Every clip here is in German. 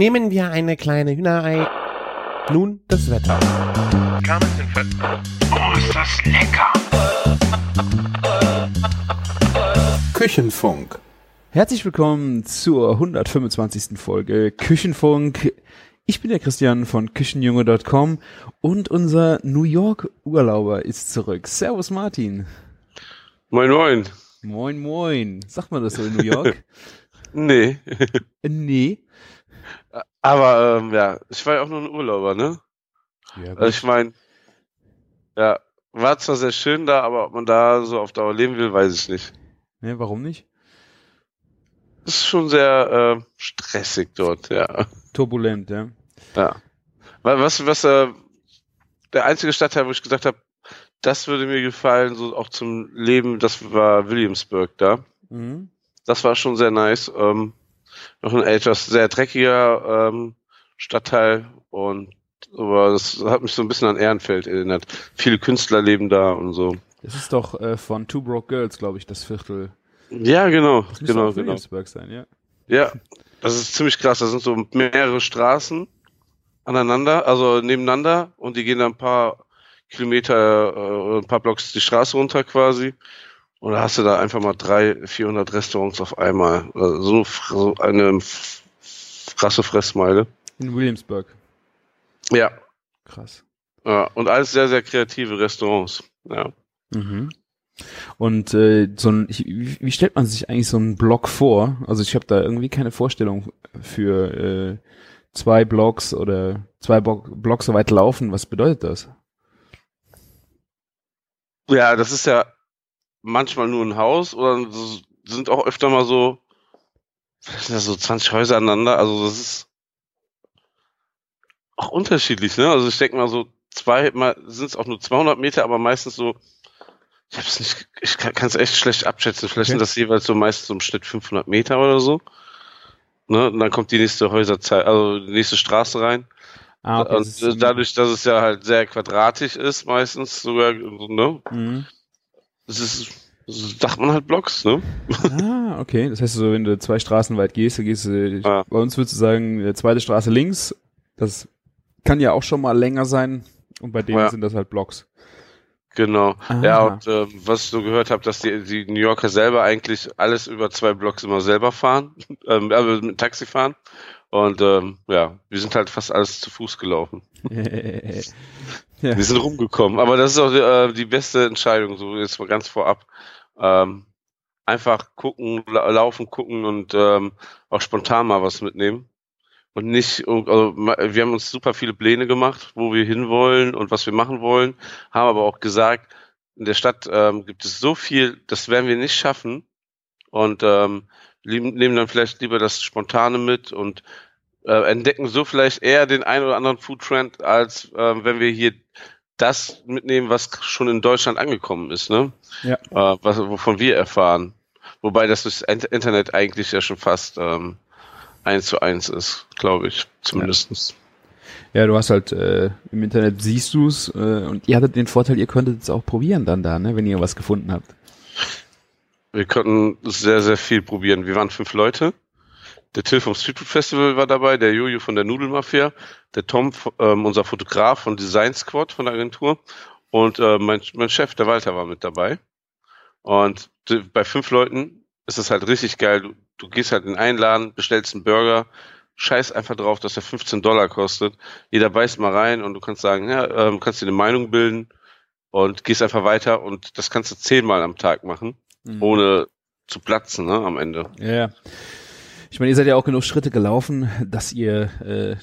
Nehmen wir eine kleine Hühnerei. Nun das Wetter. Oh, ist das lecker! Küchenfunk. Herzlich willkommen zur 125. Folge Küchenfunk. Ich bin der Christian von Küchenjunge.com und unser New York Urlauber ist zurück. Servus Martin. Moin, moin. Moin moin. Sagt man das so in New York? Nee. Äh, nee. Aber, ähm, ja, ich war ja auch nur ein Urlauber, ne? Ja, Also ich meine, ja, war zwar sehr schön da, aber ob man da so auf Dauer leben will, weiß ich nicht. nee, warum nicht? Ist schon sehr äh, stressig dort, ja. Turbulent, ja. Ja. Wa- Was, was, äh, der einzige Stadtteil, wo ich gesagt habe, das würde mir gefallen, so auch zum Leben, das war Williamsburg da. Mhm. Das war schon sehr nice. Ähm, noch ein etwas sehr dreckiger ähm, Stadtteil und aber das hat mich so ein bisschen an Ehrenfeld erinnert. Viele Künstler leben da und so. Das ist doch äh, von Two Broke Girls, glaube ich, das Viertel. Ja, genau, Das genau, genau. Sein, ja. Ja, das ist ziemlich krass. Da sind so mehrere Straßen aneinander, also nebeneinander und die gehen dann ein paar Kilometer, äh, ein paar Blocks die Straße runter quasi. Und da hast du da einfach mal drei, 400 Restaurants auf einmal. Also so eine krasse Fressmeile. In Williamsburg. Ja, Krass. ja, und alles sehr, sehr kreative Restaurants. Ja. Mhm. Und äh, so ein, ich, wie stellt man sich eigentlich so einen Block vor? Also ich habe da irgendwie keine Vorstellung für äh, zwei Blocks oder zwei Bo Blocks so weit laufen. Was bedeutet das? Ja, das ist ja manchmal nur ein Haus oder sind auch öfter mal so, was sind das, so 20 Häuser aneinander. Also das ist auch unterschiedlich, ne? Also ich denke mal so zwei, mal sind es auch nur 200 Meter, aber meistens so, ich hab's nicht, ich kann es echt schlecht abschätzen. Vielleicht Okay. sind das jeweils so meistens so im Schnitt 500 Meter oder so. Ne? Und dann kommt die nächste Häuserzeit, also die nächste Straße rein. Ah, und das ist- dadurch, dass es ja halt sehr quadratisch ist, meistens sogar, ne? Mhm. Es ist, das sagt man halt Blocks, ne? Ah, okay. Das heißt, so, wenn du zwei Straßen weit gehst, dann gehst du, Ja. bei uns würdest du sagen, zweite Straße links. Das kann ja auch schon mal länger sein. Und bei denen Ja. sind das halt Blocks. Genau. Aha. Ja, und ähm, was ich so gehört habe, dass die, die New Yorker selber eigentlich alles über zwei Blocks immer selber fahren, ähm, also mit Taxi fahren. Und ähm, ja, wir sind halt fast alles zu Fuß gelaufen. ja. Wir sind rumgekommen. Aber das ist auch äh, die beste Entscheidung, so jetzt mal ganz vorab. Ähm, einfach gucken, la laufen, gucken und ähm, auch spontan mal was mitnehmen. Und nicht, also wir haben uns super viele Pläne gemacht, wo wir hinwollen und was wir machen wollen, haben aber auch gesagt, in der Stadt ähm, gibt es so viel, das werden wir nicht schaffen. Und ähm, nehmen dann vielleicht lieber das Spontane mit und äh, entdecken so vielleicht eher den einen oder anderen Food-Trend, als äh, wenn wir hier das mitnehmen, was schon in Deutschland angekommen ist, ne? Ja. Äh, was, wovon wir erfahren. Wobei das Int- Internet eigentlich ja schon fast ähm, eins zu eins ist, glaube ich, zumindestens. Ja, du hast halt äh, im Internet siehst du's äh, und ihr hattet den Vorteil, ihr könntet es auch probieren dann da, ne, wenn ihr was gefunden habt. Wir konnten sehr, sehr viel probieren. Wir waren fünf Leute. Der Till vom Street Food Festival war dabei, der Jojo von der Nudelmafia, der Tom, ähm, unser Fotograf von Design Squad von der Agentur und äh, mein, mein Chef, der Walter, war mit dabei. Und d- bei fünf Leuten ist es halt richtig geil. Du, du gehst halt in einen Laden, bestellst einen Burger, scheiß einfach drauf, dass der 15 Dollar kostet. Jeder beißt mal rein und du kannst sagen, ja, ähm, kannst dir eine Meinung bilden und gehst einfach weiter und das kannst du zehnmal am Tag machen Mhm. ohne zu platzen, ne, am Ende. Ja, ja. Ich meine, ihr seid ja auch genug Schritte gelaufen, dass ihr äh,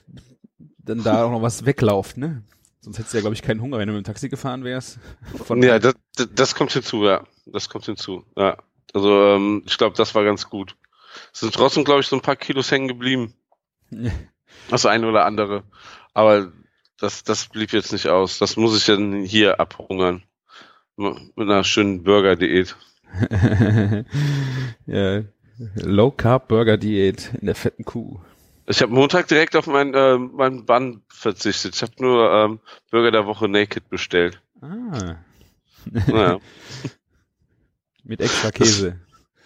dann da auch noch was weglauft, ne? Sonst hättest du ja, glaube ich, keinen Hunger, wenn du mit dem Taxi gefahren wärst. Von ja, das, das, das kommt hinzu, ja. Das kommt hinzu, ja. Also, ähm, ich glaube, das war ganz gut. Es sind trotzdem, glaube ich, so ein paar Kilos hängen geblieben. Das eine oder andere. Aber das, das blieb jetzt nicht aus. Das muss ich dann hier abhungern. Mit einer schönen Burger-Diät. ja. Low Carb Burger Diät in der fetten Kuh. Ich habe Montag direkt auf meinen äh, meinen Bann verzichtet. Ich habe nur ähm, Burger der Woche Naked bestellt. Ah. Naja. Mit extra Käse.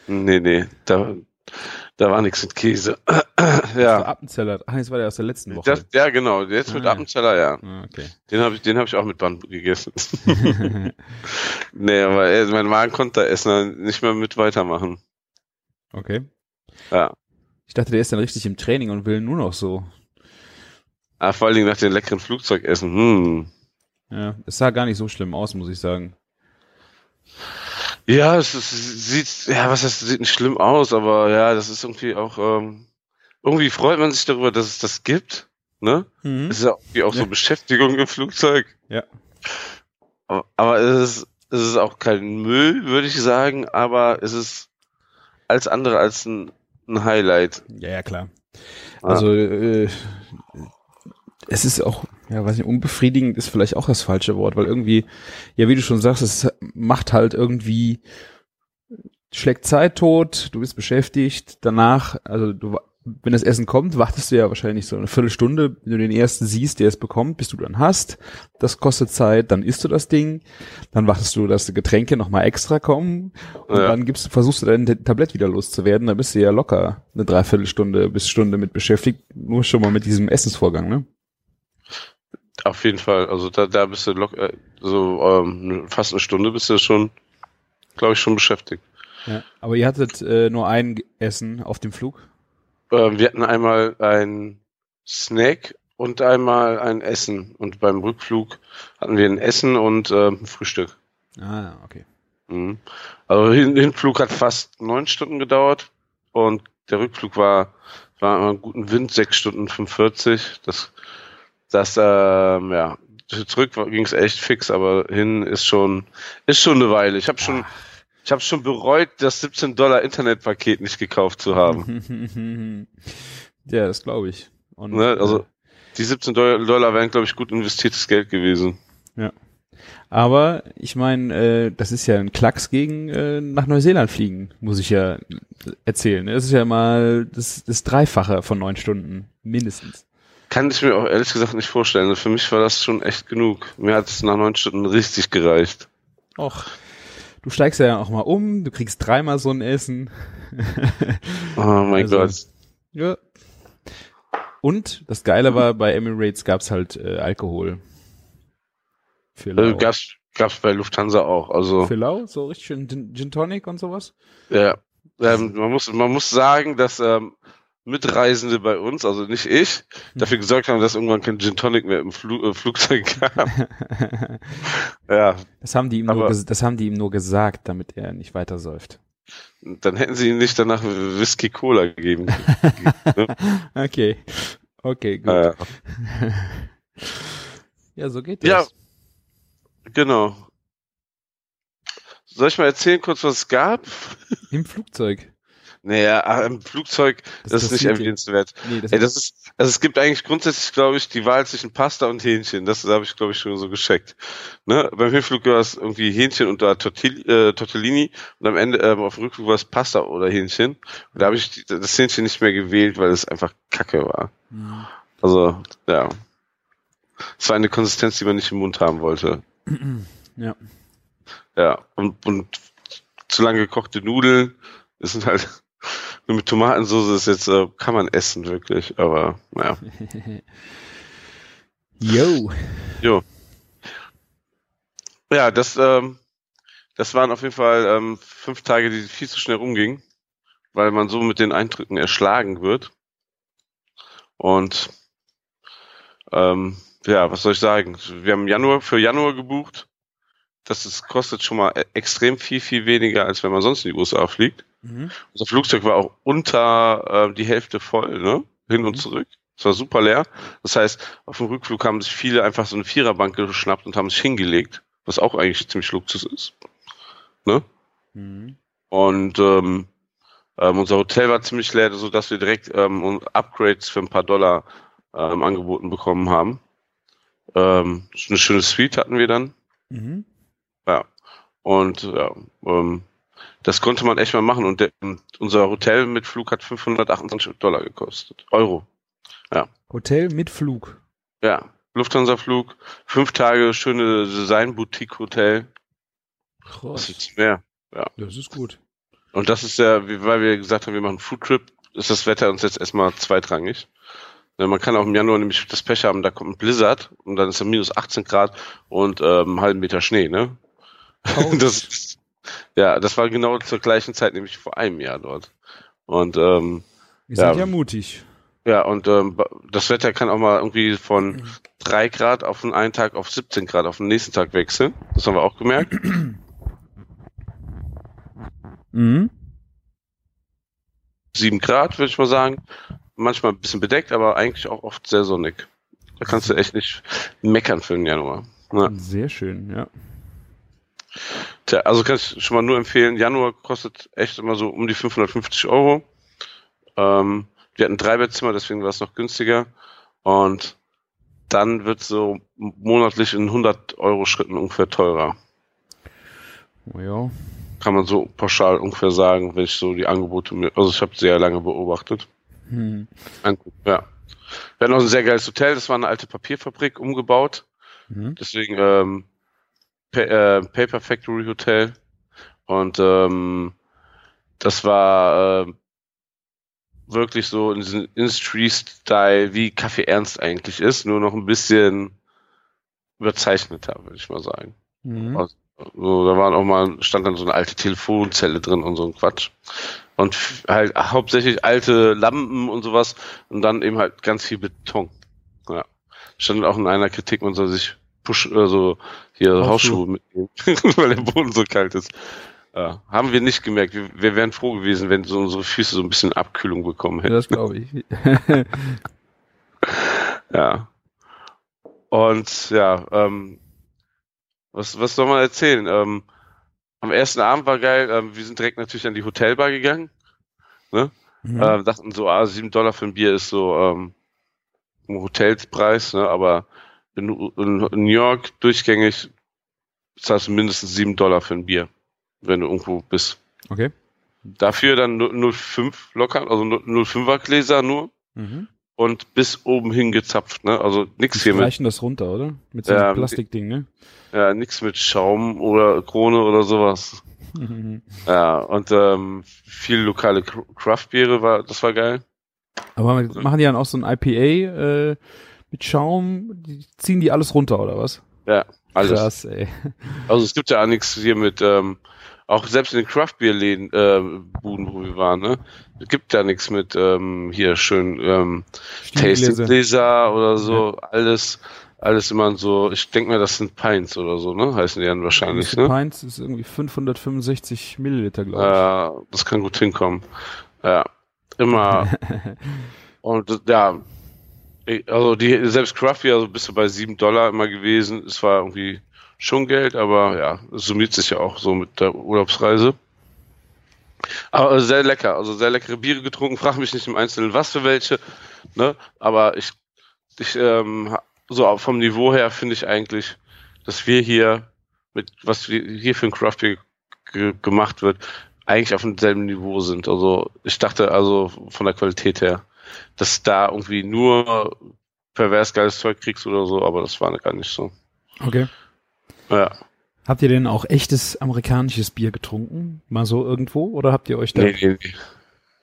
Nee, nee. Da, Da war nichts mit Käse. Ja. Appenzeller. Ach, das war der aus der letzten Woche. Das, ja, genau. Jetzt mit Ah, ja. Appenzeller, ja. Ah, okay. Den habe ich, den habe ich auch mit Band gegessen. nee, aber äh, mein Magen konnte da essen, nicht mehr mit weitermachen. okay. Ja. Ich dachte, der ist dann richtig im Training und will nur noch so. Ah, vor allen Dingen nach dem leckeren Flugzeugessen. Hm. Ja, es sah gar nicht so schlimm aus, muss ich sagen. Ja, es, ist, sieht, ja, was heißt, sieht nicht schlimm aus, aber ja, das ist irgendwie auch, ähm, irgendwie freut man sich darüber, dass es das gibt, ne? Es ist ja irgendwie auch so Ja. Beschäftigung im Flugzeug. Ja. Aber, aber es ist, es ist auch kein Müll, würde ich sagen, aber es ist alles andere als ein, ein Highlight. Ja, ja, klar. Also, äh, es ist auch, ja, weiß nicht, unbefriedigend ist vielleicht auch das falsche Wort, weil irgendwie, ja, wie du schon sagst, es macht halt irgendwie, schlägt Zeit tot, du bist beschäftigt, danach, also du, wenn das Essen kommt, wartest du ja wahrscheinlich so eine Viertelstunde, wenn du den ersten siehst, der es bekommt, bis du dann hast. Das kostet Zeit, dann isst du das Ding, dann wartest du, dass die Getränke nochmal extra kommen und Ja. dann gibst, versuchst du dein Tablett wieder loszuwerden, dann bist du ja locker eine Dreiviertelstunde bis Stunde mit beschäftigt, nur schon mal mit diesem Essensvorgang, ne? Auf jeden Fall. Also da, da bist du lock, äh, so ähm, fast eine Stunde bist du schon, glaube ich, schon beschäftigt. Ja. Aber ihr hattet äh, nur ein Essen auf dem Flug? Ähm, wir hatten einmal ein Snack und einmal ein Essen. Und beim Rückflug hatten wir ein Essen und ähm, ein Frühstück. Ah, okay. Mhm. Also hin, Hinflug hat fast neun Stunden gedauert und der Rückflug war, war einen guten Wind, sechs Stunden 45. Das, das, ähm, ja, zurück ging es echt fix, aber hin ist schon, ist schon eine Weile. Ich habe schon, ich habe schon bereut, das 17 Dollar Internetpaket nicht gekauft zu haben. ja, das glaube ich. Und, ne? Also äh, die 17 Dollar, wären, glaube ich, gut investiertes Geld gewesen. aber ich meine, äh, das ist ja ein Klacks gegen äh, nach Neuseeland fliegen, muss ich ja erzählen. Das ist ja mal das, das Dreifache von neun Stunden, mindestens. Kann ich mir auch ehrlich gesagt nicht vorstellen. Also Für mich war das schon echt genug. Mir hat es nach neun Stunden richtig gereicht. Och, du steigst ja auch mal um, du kriegst dreimal so ein Essen. Oh mein Also, Gott. Ja. Und das Geile war, bei Emirates gab's halt äh, Alkohol. Für Lau. gab's, gab's bei Lufthansa auch. Also, Für Lau, so richtig schön Gin, Gin Tonic und sowas. ja. Ähm, man muss, man muss sagen, dass ähm, Mitreisende bei uns, also nicht ich, dafür gesorgt haben, dass irgendwann kein Gin Tonic mehr im Flu äh, Flugzeug gab. ja, Das haben die ihm nur, das haben die ihm nur gesagt, damit er nicht weiter säuft. dann hätten sie ihm nicht danach Whisky Cola gegeben. Okay. Okay, gut. äh, ja, so geht das. ja, genau. Soll ich mal erzählen kurz, was es gab? Im Flugzeug. Naja, ah, im Flugzeug, das, ist nicht hier. Nee, das Ey, das ist, also es gibt eigentlich grundsätzlich, glaube ich, die Wahl zwischen Pasta und Hähnchen. Das habe ich, glaube ich, schon so gescheckt. Ne? Beim Hinflug war es irgendwie Hähnchen und da Tortill, äh, Tortellini und am Ende ähm, auf dem Rückflug war es Pasta oder Hähnchen. Und da habe ich das Hähnchen nicht mehr gewählt, weil es einfach Kacke war. Mhm. Also, ja. Es war eine Konsistenz, die man nicht im Mund haben wollte. Ja. Ja. Und, und zu lange gekochte Nudeln, das sind halt nur mit Tomatensauce ist jetzt, äh, kann man essen, wirklich. Aber, naja. Yo. Jo. Ja, das, ähm, das waren auf jeden Fall ähm, fünf Tage, die viel zu schnell rumgingen, weil man so mit den Eindrücken erschlagen wird. Und ähm, ja, was soll ich sagen? Wir haben Januar für Januar gebucht. Das ist, kostet schon mal e- extrem viel, viel weniger, als wenn man sonst in die USA fliegt. Mhm. Unser Flugzeug war auch unter äh, die Hälfte voll, ne? Hin und Mhm. zurück. Es war super leer. Das heißt, auf dem Rückflug haben sich viele einfach so eine Viererbank geschnappt und haben sich hingelegt, was auch eigentlich ziemlich Luxus ist. Ne? Mhm. Und ähm, ähm, unser Hotel war ziemlich leer, so dass wir direkt ähm, Upgrades für ein paar Dollar ähm, angeboten bekommen haben. Ähm, eine schöne Suite hatten wir dann. Mhm. Ja. Und ja, ähm, das konnte man echt mal machen. Und der, unser Hotel mit Flug hat 528 Dollar gekostet. Euro. Hotel mit Flug. Ja. Lufthansa-Flug, fünf Tage, schöne Design-Boutique-Hotel. Krass. gibt's mehr? Das ist gut. Und das ist ja, weil wir gesagt haben, wir machen einen Foodtrip, ist das Wetter uns jetzt erstmal zweitrangig. Ja, Man kann auch im Januar nämlich das Pech haben, da kommt ein Blizzard und dann ist es minus 18 Grad und ähm, einen halben Meter Schnee, ne? Das, ist- ja, das war genau zur gleichen Zeit, nämlich vor einem Jahr dort. Und ähm, Ihr Ja. seid ja mutig. ja, und ähm, das Wetter kann auch mal irgendwie von 3 Grad auf den einen Tag auf 17 Grad auf den nächsten Tag wechseln. Das haben wir auch gemerkt. Mhm. 7 Grad, würde ich mal sagen. Manchmal ein bisschen bedeckt, aber eigentlich auch oft sehr sonnig. Da kannst du echt nicht meckern für den Januar. Ja. Sehr schön, ja. Tja, also kann ich schon mal nur empfehlen. Januar kostet echt immer so um die 550 Euro. Ähm, wir hatten ein Dreibettzimmer, deswegen war es noch günstiger. Und dann wird so monatlich in 100 Euro Schritten ungefähr teurer. Oh, ja. Kann man so pauschal ungefähr sagen, wenn ich so die Angebote mir, also ich habe sehr lange beobachtet. Hm. Ja. Wir hatten auch ein sehr geiles Hotel, das war eine alte Papierfabrik umgebaut. Mhm. Deswegen ähm, Pa äh, Paper Factory Hotel. Und ähm, das war äh, wirklich so in diesem Industry-Style, wie Kaffee Ernst eigentlich ist, nur noch ein bisschen überzeichneter, würde ich mal sagen. Mhm. Also, so, da waren auch mal, stand dann so eine alte Telefonzelle drin und so ein Quatsch. Und halt hauptsächlich alte Lampen und sowas und dann eben halt ganz viel Beton. Ja. Stand auch in einer Kritik, man soll sich Push, also hier Hausschuhe. Hausschuhe mitnehmen, weil der Boden so kalt ist. Ja, haben wir nicht gemerkt. Wir, wir wären froh gewesen, wenn so unsere Füße so ein bisschen Abkühlung bekommen Ja, hätten. das glaube ich. Ja. Und ja, ähm, was, was soll man erzählen? Ähm, am ersten Abend war geil, ähm, wir sind direkt natürlich an die Hotelbar gegangen. Mhm. Ähm, dachten so, ah, sieben Dollar für ein Bier ist so ähm, ein Hotelpreis, ne? aber in, in New York durchgängig zahlst du mindestens sieben Dollar für ein Bier, wenn du irgendwo bist. okay. Dafür dann 0,5 locker, also 0,5er Gläser nur Mhm. und bis oben hin gezapft, ne? Also Die hier mit streichen das runter, oder? Mit so einem Ja, Plastikding, ne? Ja, nix mit Schaum oder Krone oder sowas. Ja, und ähm, viel lokale Cr- Craft-Biere war, das war geil. Aber machen die dann auch so ein IPA äh, mit Schaum? Die ziehen die alles runter, oder was? Ja, alles. Krass, ey. Also es gibt ja auch nichts hier mit, ähm, auch selbst in den Craft-Bier-Läden, äh, Buden, wo wir waren, ne? Es gibt ja nichts mit ähm, hier schön ähm. Tasting-Gläser oder so, alles, alles immer so, ich denke mir, das sind Pints oder so, ne? Heißen die dann wahrscheinlich, ne? Pints ist irgendwie 565 Milliliter, glaube Äh, das kann gut hinkommen. Ja, immer. und ja, ich- also die selbst Craft Beer, also bist du bei sieben Dollar immer gewesen. Es war irgendwie schon Geld, aber ja, es summiert sich ja auch so mit der Urlaubsreise. Aber sehr lecker, also sehr leckere Biere getrunken. Frag mich nicht im Einzelnen, was für welche, ne? Aber ich, ich ähm, so vom Niveau her finde ich eigentlich, dass wir hier mit was wir hier für ein Craft Beer ge gemacht wird, eigentlich auf demselben Niveau sind. Also ich dachte also von der Qualität her, dass da irgendwie nur pervers geiles Zeug kriegst oder so, aber das war gar nicht so. Okay. Ja. Habt ihr denn auch echtes amerikanisches Bier getrunken? Mal so irgendwo? Oder habt ihr euch da... Nee, nee, nee.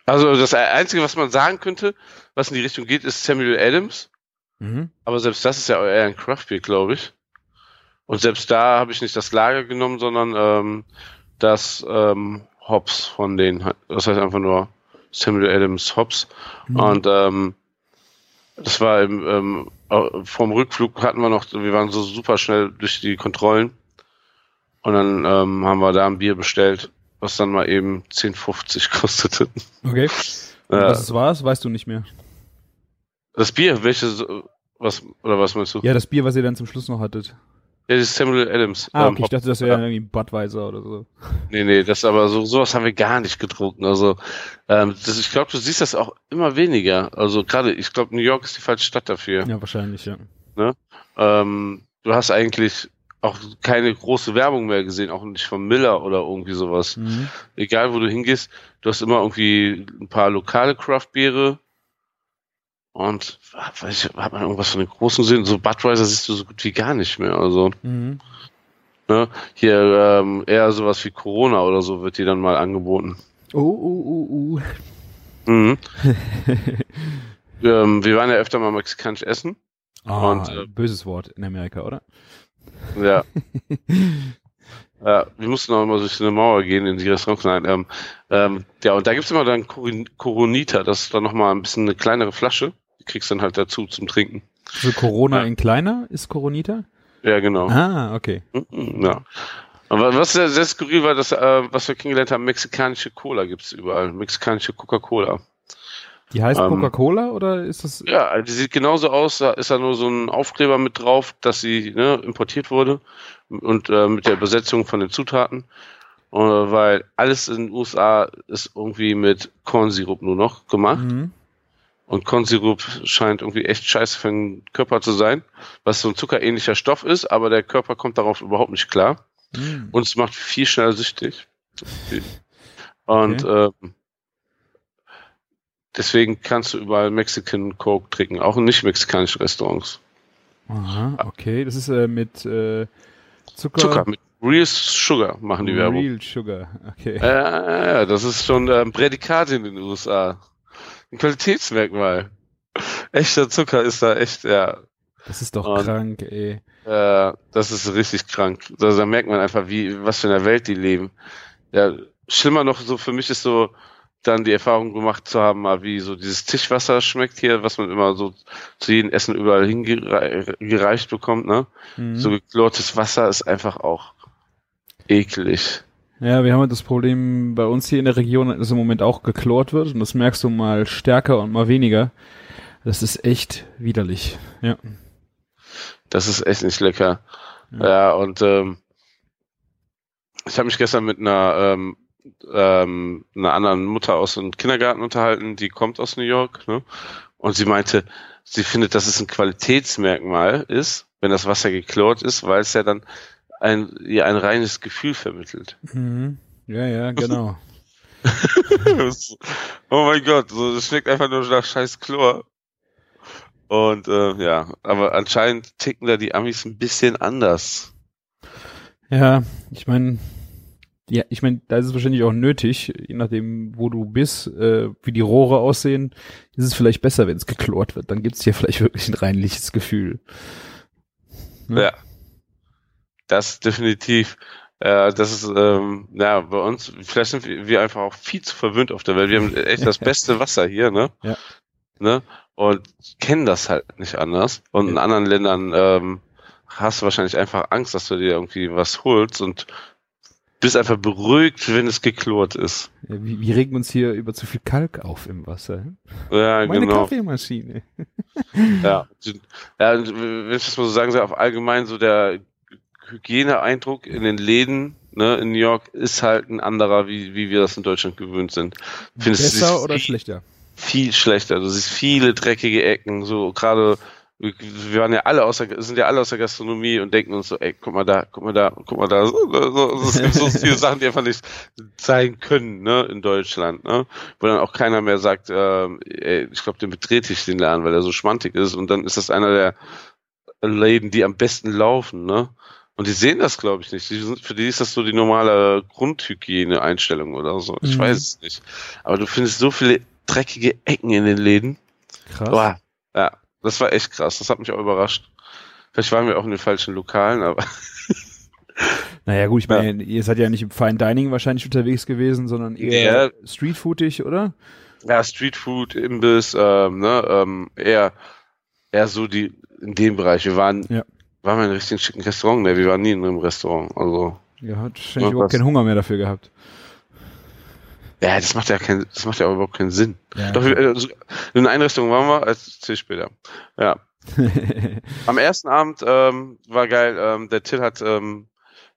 Also das Einzige, was man sagen könnte, was in die Richtung geht, ist Samuel Adams. Mhm. Aber selbst das ist ja eher ein Craftbeer, glaube ich. Und selbst da habe ich nicht das Lager genommen, sondern ähm, das ähm, Hops von denen. Das heißt einfach nur Samuel Adams Hops. Mhm. Und ähm, das war im, ähm, vom Rückflug hatten wir noch, wir waren so super schnell durch die Kontrollen. Und dann ähm, haben wir da ein Bier bestellt, was dann mal eben 10,50 kostete. Okay. Und Ja. Was es war, das weißt du nicht mehr. Das Bier, welches, was, oder was meinst du? Ja, das Bier, was ihr dann zum Schluss noch hattet. Ja, das ist Samuel Adams. Ah, ähm, okay, ich Hop. dachte, das wäre Ja. irgendwie Budweiser oder so. Nee, nee, das aber so sowas haben wir gar nicht getrunken. Also ähm, das, ich glaube, du siehst das auch immer weniger. Also gerade, ich glaube, New York ist die falsche Stadt dafür. Ja, wahrscheinlich, ja. Ähm, du hast eigentlich auch keine große Werbung mehr gesehen, auch nicht von Miller oder irgendwie sowas. Mhm. Egal, wo du hingehst, du hast immer irgendwie ein paar lokale Craft-Biere und weiß ich, hat man irgendwas von den großen gesehen? So Budweiser siehst du so gut wie gar nicht mehr. Also Mhm. ne, hier ähm, eher sowas wie Corona oder so wird dir dann mal angeboten. Oh, oh, oh, oh. Mhm. ähm, wir waren ja öfter mal mexikanisch essen. Ah, Und, äh, böses Wort in Amerika, oder? Ja. ja, wir mussten auch immer durch eine Mauer gehen in die Restaurants rein. Ähm, ähm, ja, und da gibt's immer dann Coronita, das ist dann nochmal ein bisschen eine kleinere Flasche. Kriegst dann halt dazu zum Trinken. So Corona Ja. in kleiner ist Coronita? Ja, genau. Ah, okay. Ja. Aber was sehr, sehr skurril war, dass, äh, was wir kennengelernt haben, mexikanische Cola gibt's überall. Mexikanische Coca-Cola. Die heißt Ähm, Coca-Cola oder ist das? Ja, die sieht genauso aus, da ist da nur so ein Aufkleber mit drauf, dass sie ne, importiert wurde und äh, mit der Übersetzung von den Zutaten. Äh, weil alles in den USA ist irgendwie mit Kornsirup nur noch gemacht. Mhm. Und Kornsirup scheint irgendwie echt scheiße für den Körper zu sein, was so ein zuckerähnlicher Stoff ist, aber der Körper kommt darauf überhaupt nicht klar. Mhm. Und es macht viel schneller süchtig. Und ähm, deswegen kannst du überall Mexican Coke trinken, auch in nicht mexikanischen Restaurants. Aha, okay. Das ist äh, mit äh, Zucker. Zucker mit Real Sugar machen die Werbung. Real Sugar. Okay. Ja, ja, das ist schon äh, ein Prädikat in den USA. Ein Qualitätsmerkmal. Echter Zucker ist da echt, ja, Das ist doch Und- krank, ey. äh, das ist richtig krank. Also, da merkt man einfach, wie, was für eine Welt die leben. Ja, schlimmer noch so für mich ist so, dann die Erfahrung gemacht zu haben, mal wie so dieses Tischwasser schmeckt hier, was man immer so zu jedem Essen überall hingereicht bekommt, ne? Mhm. So geklortes Wasser ist einfach auch eklig. Ja, wir haben halt das Problem bei uns hier in der Region, dass im Moment auch geklort wird und das merkst du mal stärker und mal weniger. Das ist echt widerlich. Ja. Das ist echt nicht lecker. Ja. Ja, und ähm, ich habe mich gestern mit einer, ähm, ähm, einer anderen Mutter aus dem Kindergarten unterhalten, die kommt aus New York, ne? Und sie meinte, sie findet, dass es ein Qualitätsmerkmal ist, wenn das Wasser geklort ist, weil es ja dann ein, ihr ein reines Gefühl vermittelt. Mhm. Ja, ja, genau. oh mein Gott, so, das schmeckt einfach nur nach scheiß Chlor. Und äh, ja, aber anscheinend ticken da die Amis ein bisschen anders. Ja, ich meine, ja, ich meine, da ist es wahrscheinlich auch nötig, je nachdem, wo du bist, äh, wie die Rohre aussehen, ist es vielleicht besser, wenn es geklort wird. Dann gibt's hier vielleicht wirklich ein reinliches Gefühl. Ne? Ja. Das definitiv. Äh, das ist, ähm, ja, bei uns, vielleicht sind wir, wir einfach auch viel zu verwöhnt auf der Welt. Wir haben echt das beste Wasser hier, ne? Ja. Ne? Und kennen das halt nicht anders. Und in Ja. anderen Ländern ähm, hast du wahrscheinlich einfach Angst, dass du dir irgendwie was holst und bist einfach beruhigt, wenn es geklort ist. Ja, Wie, wie regen wir uns hier über zu viel Kalk auf im Wasser? Ja, Meine genau. Kaffeemaschine. Ja, ja, wenn ich das mal so sagen soll, auf allgemein so der Hygieneeindruck in den Läden, ne, in New York ist halt ein anderer, wie, wie wir das in Deutschland gewöhnt sind. Findest Besser es oder viel, schlechter? viel schlechter. Du siehst viele dreckige Ecken, so gerade wir waren ja alle aus der, sind ja alle aus der Gastronomie und denken uns so, ey, guck mal da, guck mal da, guck mal da, so, so, so, es gibt so viele Sachen, die einfach nicht sein können, ne, in Deutschland, ne, wo dann auch keiner mehr sagt, ähm, ey, ich glaube, den betrete ich den Laden, weil er so schmantig ist und dann ist das einer der Läden, die am besten laufen, ne, und die sehen das, glaube ich, nicht. Die sind, für die ist das so die normale Grundhygiene-Einstellung oder so. Ich Mhm. weiß es nicht. Aber du findest so viele dreckige Ecken in den Läden. Krass. Boah, ja, das war echt krass. Das hat mich auch überrascht. Vielleicht waren wir auch in den falschen Lokalen, aber Naja, gut, ich meine, ihr seid ja nicht im Fine Dining wahrscheinlich unterwegs gewesen, sondern eher Ja. streetfoodig, oder? ja, Streetfood, Imbiss, ähm, ne, ähm, eher, eher so die in dem Bereich. Wir waren, Ja. Waren wir in einem richtig schicken Restaurant, ne? Wir waren nie in einem Restaurant. Also, Ihr habt wahrscheinlich Ja, überhaupt keinen Hunger mehr dafür gehabt. ja, das macht ja keinen, das macht ja auch überhaupt keinen Sinn. Ja. Doch, also, in einer Restaurant waren wir, als erzähl ich später. Ja. Am ersten Abend ähm, war geil. Ähm, der Till hat, ähm,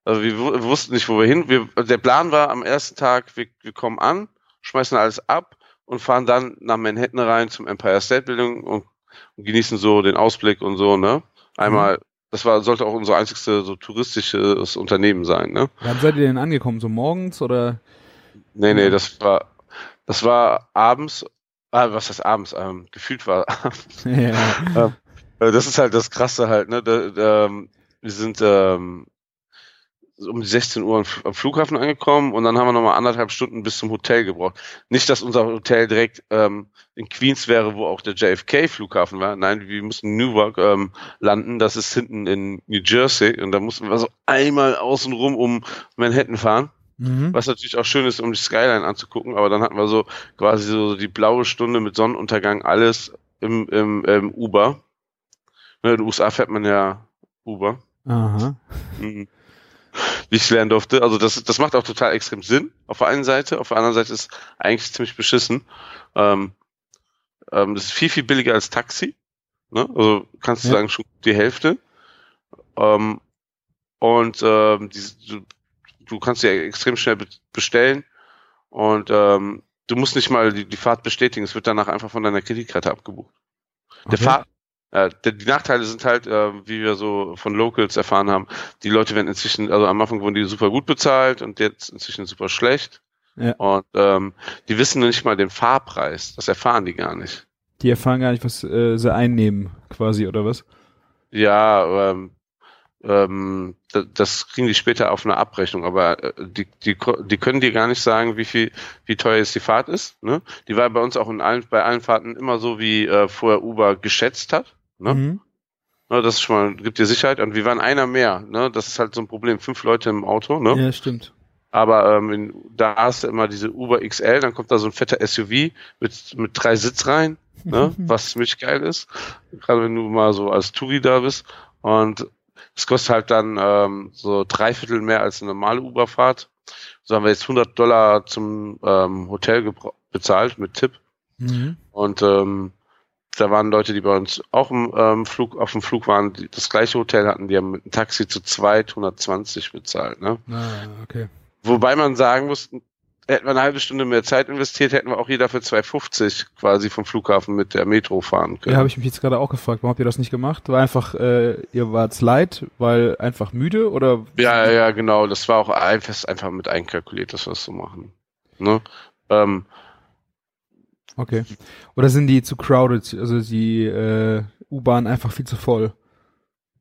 also wir, wir wussten nicht, wo wir hin. Wir, der Plan war am ersten Tag, wir, wir kommen an, schmeißen alles ab und fahren dann nach Manhattan rein zum Empire State Building und, und genießen so den Ausblick und so. Ne, einmal. Das war sollte auch unser einzigste so touristisches Unternehmen sein. Ne, Wann seid ihr denn angekommen? So morgens oder? nee, nee, das war, das war abends. Ah, was heißt abends? Ähm, gefühlt war ja. Äh, Das ist halt das Krasse halt, ne? Da, da, ähm, wir sind ähm, um 16 Uhr am Flughafen angekommen und dann haben wir nochmal anderthalb Stunden bis zum Hotel gebraucht. Nicht, dass unser Hotel direkt ähm, in Queens wäre, wo auch der JFK-Flughafen war. Nein, wir mussten in Newark ähm, landen. Das ist hinten in New Jersey und da mussten wir so einmal außenrum um Manhattan fahren. Mhm. Was natürlich auch schön ist, um die Skyline anzugucken, aber dann hatten wir so quasi so die blaue Stunde mit Sonnenuntergang, alles im, im, im Uber. In den USA fährt man ja Uber. Aha. Mhm. Wie ich lernen durfte. Also das, das macht auch total extrem Sinn auf der einen Seite, auf der anderen Seite ist eigentlich ziemlich beschissen. Ähm, ähm, das ist viel, viel billiger als Taxi. Ne? Also kannst du ja. sagen, schon die Hälfte. Ähm, und ähm, die, du, du kannst ja extrem schnell bestellen und ähm, du musst nicht mal die, die Fahrt bestätigen. Es wird danach einfach von deiner Kreditkarte abgebucht. Der okay. Fahr äh, die Nachteile sind halt, äh, wie wir so von Locals erfahren haben, die Leute werden inzwischen, also am Anfang wurden die super gut bezahlt und jetzt inzwischen super schlecht. Ja. Und ähm, die wissen nicht mal den Fahrpreis. Das erfahren die gar nicht. Die erfahren gar nicht, was äh, sie einnehmen, quasi, oder was? Ja, ähm, ähm, das kriegen die später auf eine Abrechnung, aber äh, die, die, die können dir gar nicht sagen, wie viel, wie teuer jetzt die Fahrt ist. Ne? Die war bei uns auch in allen, bei allen Fahrten immer so, wie äh, vorher Uber geschätzt hat. Ne? Mhm. Ne, das ist schon mal, gibt dir Sicherheit. Und wir waren einer mehr. Ne? Das ist halt so ein Problem. Fünf Leute im Auto. Ne? Ja, stimmt. Aber ähm, in, da hast du immer diese Uber XL, dann kommt da so ein fetter SUV mit, mit drei Sitzreihen, ne? was ziemlich geil ist. Gerade wenn du mal so als Touri da bist. Und es kostet halt dann ähm, so dreiviertel mehr als eine normale Uberfahrt. So haben wir jetzt 100 Dollar zum ähm, Hotel bezahlt mit Tipp. Mhm. Und ähm, da waren Leute, die bei uns auch im ähm, Flug, auf dem Flug waren, die das gleiche Hotel hatten, die haben mit einem Taxi zu zweit 120 bezahlt. Ne? Ah, okay. Wobei man sagen muss, hätten wir eine halbe Stunde mehr Zeit investiert, hätten wir auch jeder für 2,50 quasi vom Flughafen mit der Metro fahren können. Ja, habe ich mich jetzt gerade auch gefragt, warum habt ihr das nicht gemacht? War einfach, äh, ihr wart leid, weil einfach müde oder? Ja, ja, genau. Das war auch einfach, einfach mit einkalkuliert, dass wir das so machen. Ne? Ähm, Okay. Oder sind die zu crowded, also die äh, U-Bahn einfach viel zu voll?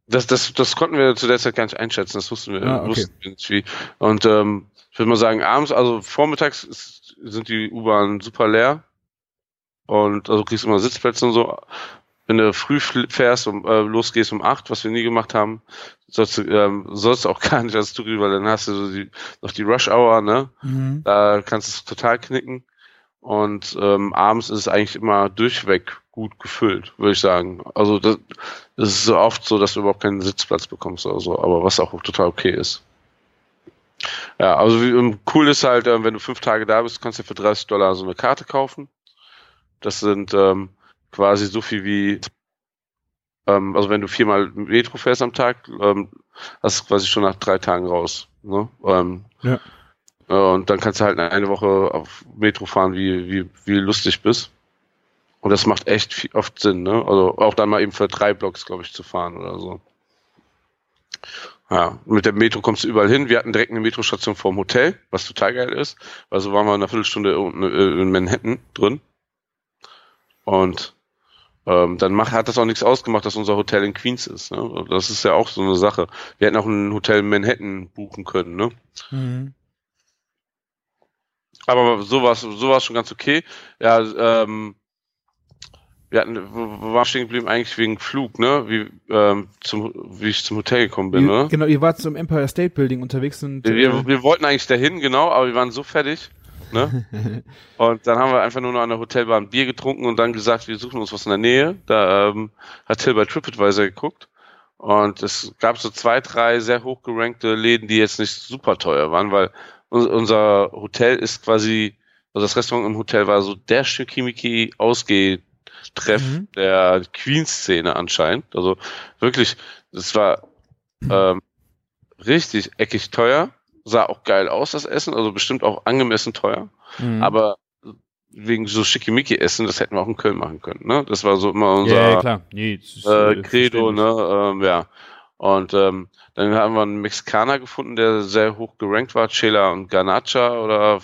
Das, das, das konnten wir zu der Zeit gar nicht einschätzen, das wussten wir, ah, okay. wussten wir nicht wie. Und ähm, ich würde mal sagen, abends, also vormittags ist, sind die U-Bahnen super leer. Und also kriegst du immer Sitzplätze und so. Wenn du früh fährst und äh, losgehst um acht, was wir nie gemacht haben, sollst du, ähm, sollst du auch gar nicht als Touri, weil dann hast du so die, noch die Rush Hour, ne? Mhm. Da kannst du es total knicken. Und ähm, abends ist es eigentlich immer durchweg gut gefüllt, würde ich sagen. Also das, das ist so oft so, dass du überhaupt keinen Sitzplatz bekommst oder so, aber was auch total okay ist. Ja, also wie, ähm, cool ist halt, äh, wenn du fünf Tage da bist, kannst du für 30 Dollar so eine Karte kaufen. Das sind ähm, quasi so viel wie, ähm, also wenn du viermal Metro fährst am Tag, ähm, hast du quasi schon nach drei Tagen raus. Ne? Ähm, ja. Und dann kannst du halt eine Woche auf Metro fahren, wie, wie, wie lustig bist. Und das macht echt oft Sinn, ne? Also auch dann mal eben für drei Blocks, glaube ich, zu fahren oder so. Ja, mit der Metro kommst du überall hin. Wir hatten direkt eine Metrostation vorm Hotel, was total geil ist. Also waren wir in einer Viertelstunde in Manhattan drin. Und ähm, dann macht, hat das auch nichts ausgemacht, dass unser Hotel in Queens ist. Ne? Das ist ja auch so eine Sache. Wir hätten auch ein Hotel in Manhattan buchen können. Ne? Mhm. Aber sowas, sowas schon ganz okay. Ja, ähm, wir hatten, wo war stehen geblieben eigentlich wegen Flug, ne? Wie, ähm, zum, wie ich zum Hotel gekommen bin, ne? Genau, ihr wart zum Empire State Building unterwegs und. Wir, äh, wir wollten eigentlich dahin, genau, aber wir waren so fertig. Ne? und dann haben wir einfach nur noch an der Hotelbar ein Bier getrunken und dann gesagt, wir suchen uns was in der Nähe. Da ähm, hat Till bei TripAdvisor geguckt. Und es gab so zwei, drei sehr hochgerankte Läden, die jetzt nicht super teuer waren, weil unser Hotel ist quasi, also das Restaurant im Hotel war so der Schickimicki Ausgehtreff mhm. der Queen-Szene anscheinend. Also wirklich, es war ähm, richtig eckig teuer, sah auch geil aus, das Essen, also bestimmt auch angemessen teuer. Mhm. Aber wegen so schickimicki Essen, das hätten wir auch in Köln machen können. Ne? Das war so immer unser ja, ja. Nee, äh, Credo, ne? Ähm, ja. Und ähm, dann haben wir einen Mexikaner gefunden, der sehr hoch gerankt war, Chela und Garnacha oder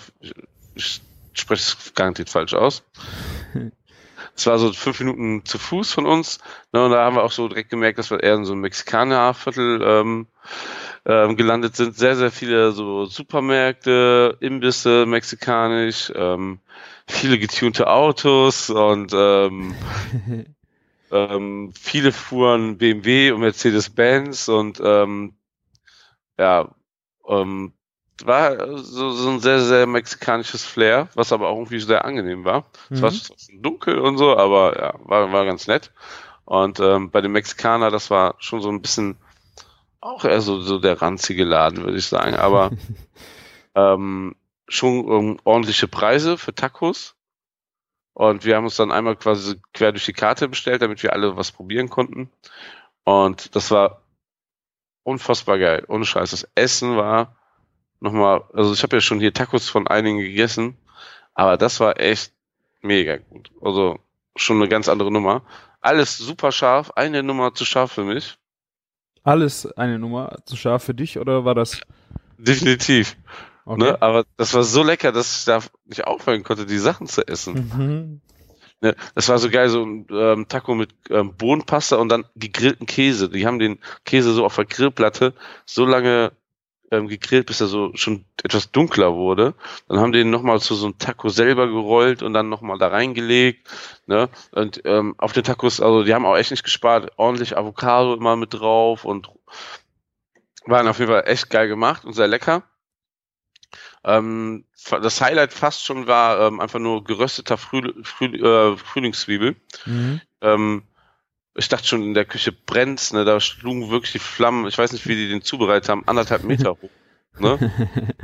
ich spreche es garantiert falsch aus. Es war so fünf Minuten zu Fuß von uns. Ne, und da haben wir auch so direkt gemerkt, dass wir eher in so einem Mexikanerviertel ähm, ähm, gelandet sind. Sehr, sehr viele so Supermärkte, Imbisse, mexikanisch, ähm, viele getunte Autos und ähm, ähm, viele fuhren BMW und Mercedes-Benz und ähm, ja, ähm, war so, so ein sehr, sehr mexikanisches Flair, was aber auch irgendwie sehr angenehm war. Es Mhm. war zwar dunkel und so, aber ja, war, war ganz nett. Und ähm, bei den Mexikanern, das war schon so ein bisschen auch eher so, so der ranzige Laden, würde ich sagen. Aber ähm, schon ähm, ordentliche Preise für Tacos. Und wir haben uns dann einmal quasi quer durch die Karte bestellt, damit wir alle was probieren konnten. Und das war unfassbar geil. Ohne Scheiß. Das Essen war nochmal, also ich habe ja schon hier Tacos von einigen gegessen, aber das war echt mega gut. Also schon eine ganz andere Nummer. Alles super scharf, eine Nummer zu scharf für mich. Alles eine Nummer zu scharf für dich oder war das? Definitiv. Okay. Ne? Aber das war so lecker, dass ich da nicht aufhören konnte, die Sachen zu essen. Mhm. Ne? Das war so geil, so ein ähm, Taco mit ähm, Bohnenpasta und dann gegrillten Käse. Die haben den Käse so auf der Grillplatte so lange ähm, gegrillt, bis er so schon etwas dunkler wurde. Dann haben die ihn nochmal zu so einem Taco selber gerollt und dann nochmal da reingelegt. Ne? Und ähm, auf den Tacos, also die haben auch echt nicht gespart. Ordentlich Avocado immer mit drauf und waren auf jeden Fall echt geil gemacht und sehr lecker. Ähm, das Highlight fast schon war ähm, einfach nur gerösteter Früh, Früh, äh, Frühlingszwiebel. Mhm. Ähm, ich dachte schon, in der Küche brennt's, ne? Da schlugen wirklich die Flammen, ich weiß nicht, wie die den zubereitet haben, anderthalb Meter hoch. Ne?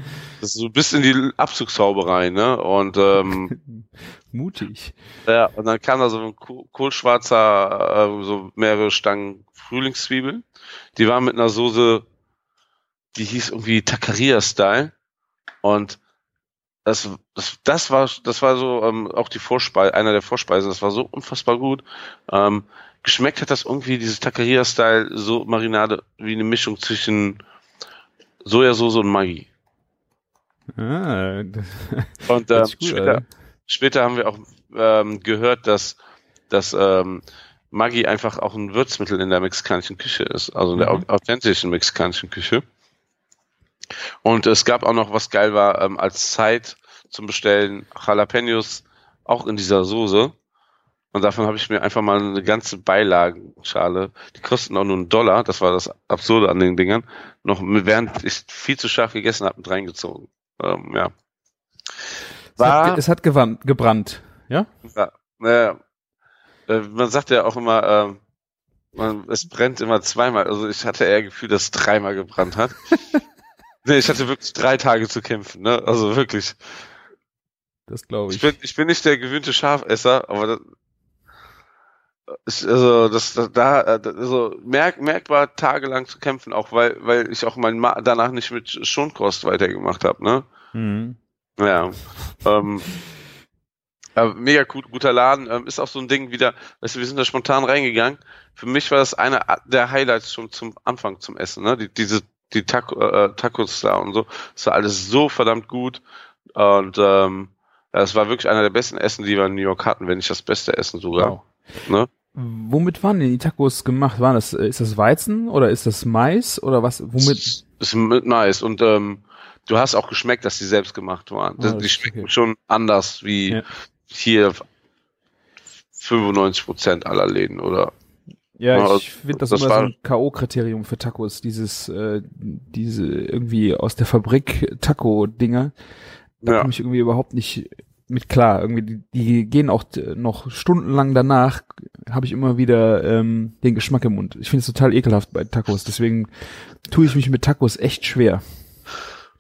Das ist so bis in die Abzugshaube rein, ne? Und ähm, Mutig. ja, und dann kam da so ein koh- kohlschwarzer, äh, so mehrere Stangen Frühlingszwiebeln. Die waren mit einer Soße, die hieß irgendwie Taqueria-Style. Und das, das, das war, das war so ähm, auch die Vorspeise, einer der Vorspeisen. Das war so unfassbar gut. Ähm, geschmeckt hat das irgendwie dieses Taqueria-Style so Marinade wie eine Mischung zwischen Sojasauce und Maggi. Ah, das Und ähm, später, an. später haben wir auch ähm, gehört, dass, dass ähm, Maggi einfach auch ein Würzmittel in der mexikanischen Küche ist, also in der Mhm. au- authentischen mexikanischen Küche. Und es gab auch noch, was geil war, ähm, als Zeit zum Bestellen, Jalapenos auch in dieser Soße. Und davon habe ich mir einfach mal eine ganze Beilagenschale, die kosten auch nur einen Dollar, das war das Absurde an den Dingern, noch während ich viel zu scharf gegessen habe, mit reingezogen. Ähm, ja. Es hat, War, es hat gewandt, gebrannt. Ja? ja, äh, man sagt ja auch immer, ähm, man, es brennt immer zweimal. Also ich hatte eher Gefühl, dass es dreimal gebrannt hat. nee, ich hatte wirklich drei Tage zu kämpfen, ne? Also wirklich. Das glaube Ich ich. bin, ich bin nicht der gewöhnte Schafesser, aber das, ist, also das, das da also merk, merkbar tagelang zu kämpfen, auch weil weil ich auch mein Ma danach nicht mit Schonkost weitergemacht habe, ne? Mhm. Ja. ähm, aber mega gut, guter Laden. Ähm, ist auch so ein Ding wieder, weißt du, wir sind da spontan reingegangen. Für mich war das eine der Highlights schon zum Anfang zum Essen, ne? Die, diese, die Taco, äh, Tacos da und so. Das war alles so verdammt gut. Und ähm, es war wirklich einer der besten Essen, die wir in New York hatten, wenn nicht das beste Essen sogar. Wow. Ne? Womit waren denn die Tacos gemacht? Waren das, äh, ist das Weizen oder ist das Mais oder was? Womit? Ist, ist mit nice. Und ähm, du hast auch geschmeckt, dass die selbst gemacht waren. Ah, die schmecken okay. schon anders wie Ja. hier 95 Prozent aller Läden, oder? Ja, Ja, ich finde das, das immer so ein K.O.-Kriterium für Tacos, dieses, äh, diese irgendwie aus der Fabrik Taco-Dinger. Da Ja. komme ich irgendwie überhaupt nicht mit klar. Irgendwie, die, die gehen auch äh, noch stundenlang danach, habe ich immer wieder ähm, den Geschmack im Mund. Ich finde es total ekelhaft bei Tacos, deswegen tue ich mich mit Tacos echt schwer.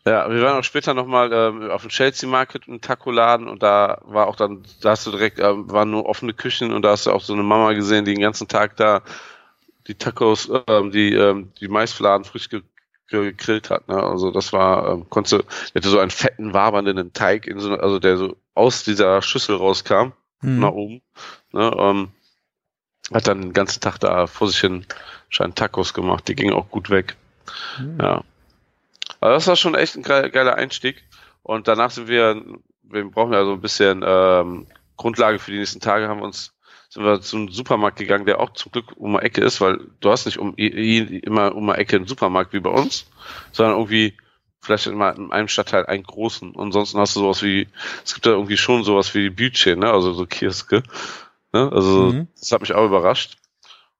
Ja, wir waren auch später nochmal ähm, auf dem Chelsea Market im Taco-Laden und da war auch dann, da hast du direkt, ähm, waren nur offene Küchen und da hast du auch so eine Mama gesehen, die den ganzen Tag da die Tacos, ähm, die, ähm, die Maisfladen frisch ge gegrillt hat. Ne? Also das war, ähm, die hatte so einen fetten, wabernden Teig, in so, also der so aus dieser Schüssel rauskam, Hm. nach oben. Ne? Ähm, hat dann den ganzen Tag da vor sich hin scheint Tacos gemacht, die gingen auch gut weg. Hm. Ja. Aber das war schon echt ein ge- geiler Einstieg. Und danach sind wir, wir brauchen ja so ein bisschen ähm, Grundlage für die nächsten Tage, haben wir uns sind wir zum Supermarkt gegangen, der auch zum Glück um die Ecke ist, weil du hast nicht um, immer um die Ecke einen Supermarkt wie bei uns, sondern irgendwie vielleicht in einem Stadtteil einen großen. Und ansonsten hast du sowas wie, es gibt da irgendwie schon sowas wie Budget, ne? Also so Kioske. Ne? Also mhm. das hat mich auch überrascht.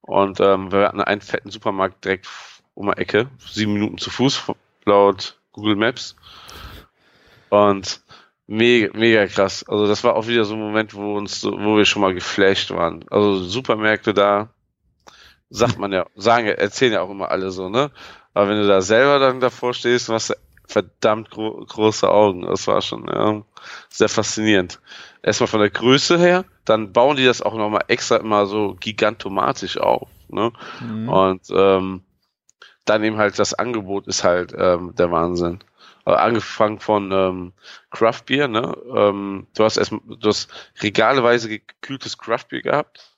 Und ähm, wir hatten einen fetten Supermarkt direkt um die Ecke, sieben Minuten zu Fuß laut Google Maps. Und mega, mega krass. Also das war auch wieder so ein Moment, wo uns, wo wir schon mal geflasht waren. Also Supermärkte da, sagt man ja, sagen, erzählen ja auch immer alle so, ne? Aber wenn du da selber dann davor stehst, hast du verdammt gro große Augen. Das war schon ja, sehr faszinierend. Erstmal von der Größe her, dann bauen die das auch nochmal extra immer so gigantomatisch auf. Ne? Mhm. Und ähm, dann eben halt das Angebot ist halt ähm, der Wahnsinn. Also angefangen von ähm, Craft Beer, ne? Ähm, du hast erstmal, du hast regaleweise gekühltes Craft Beer gehabt.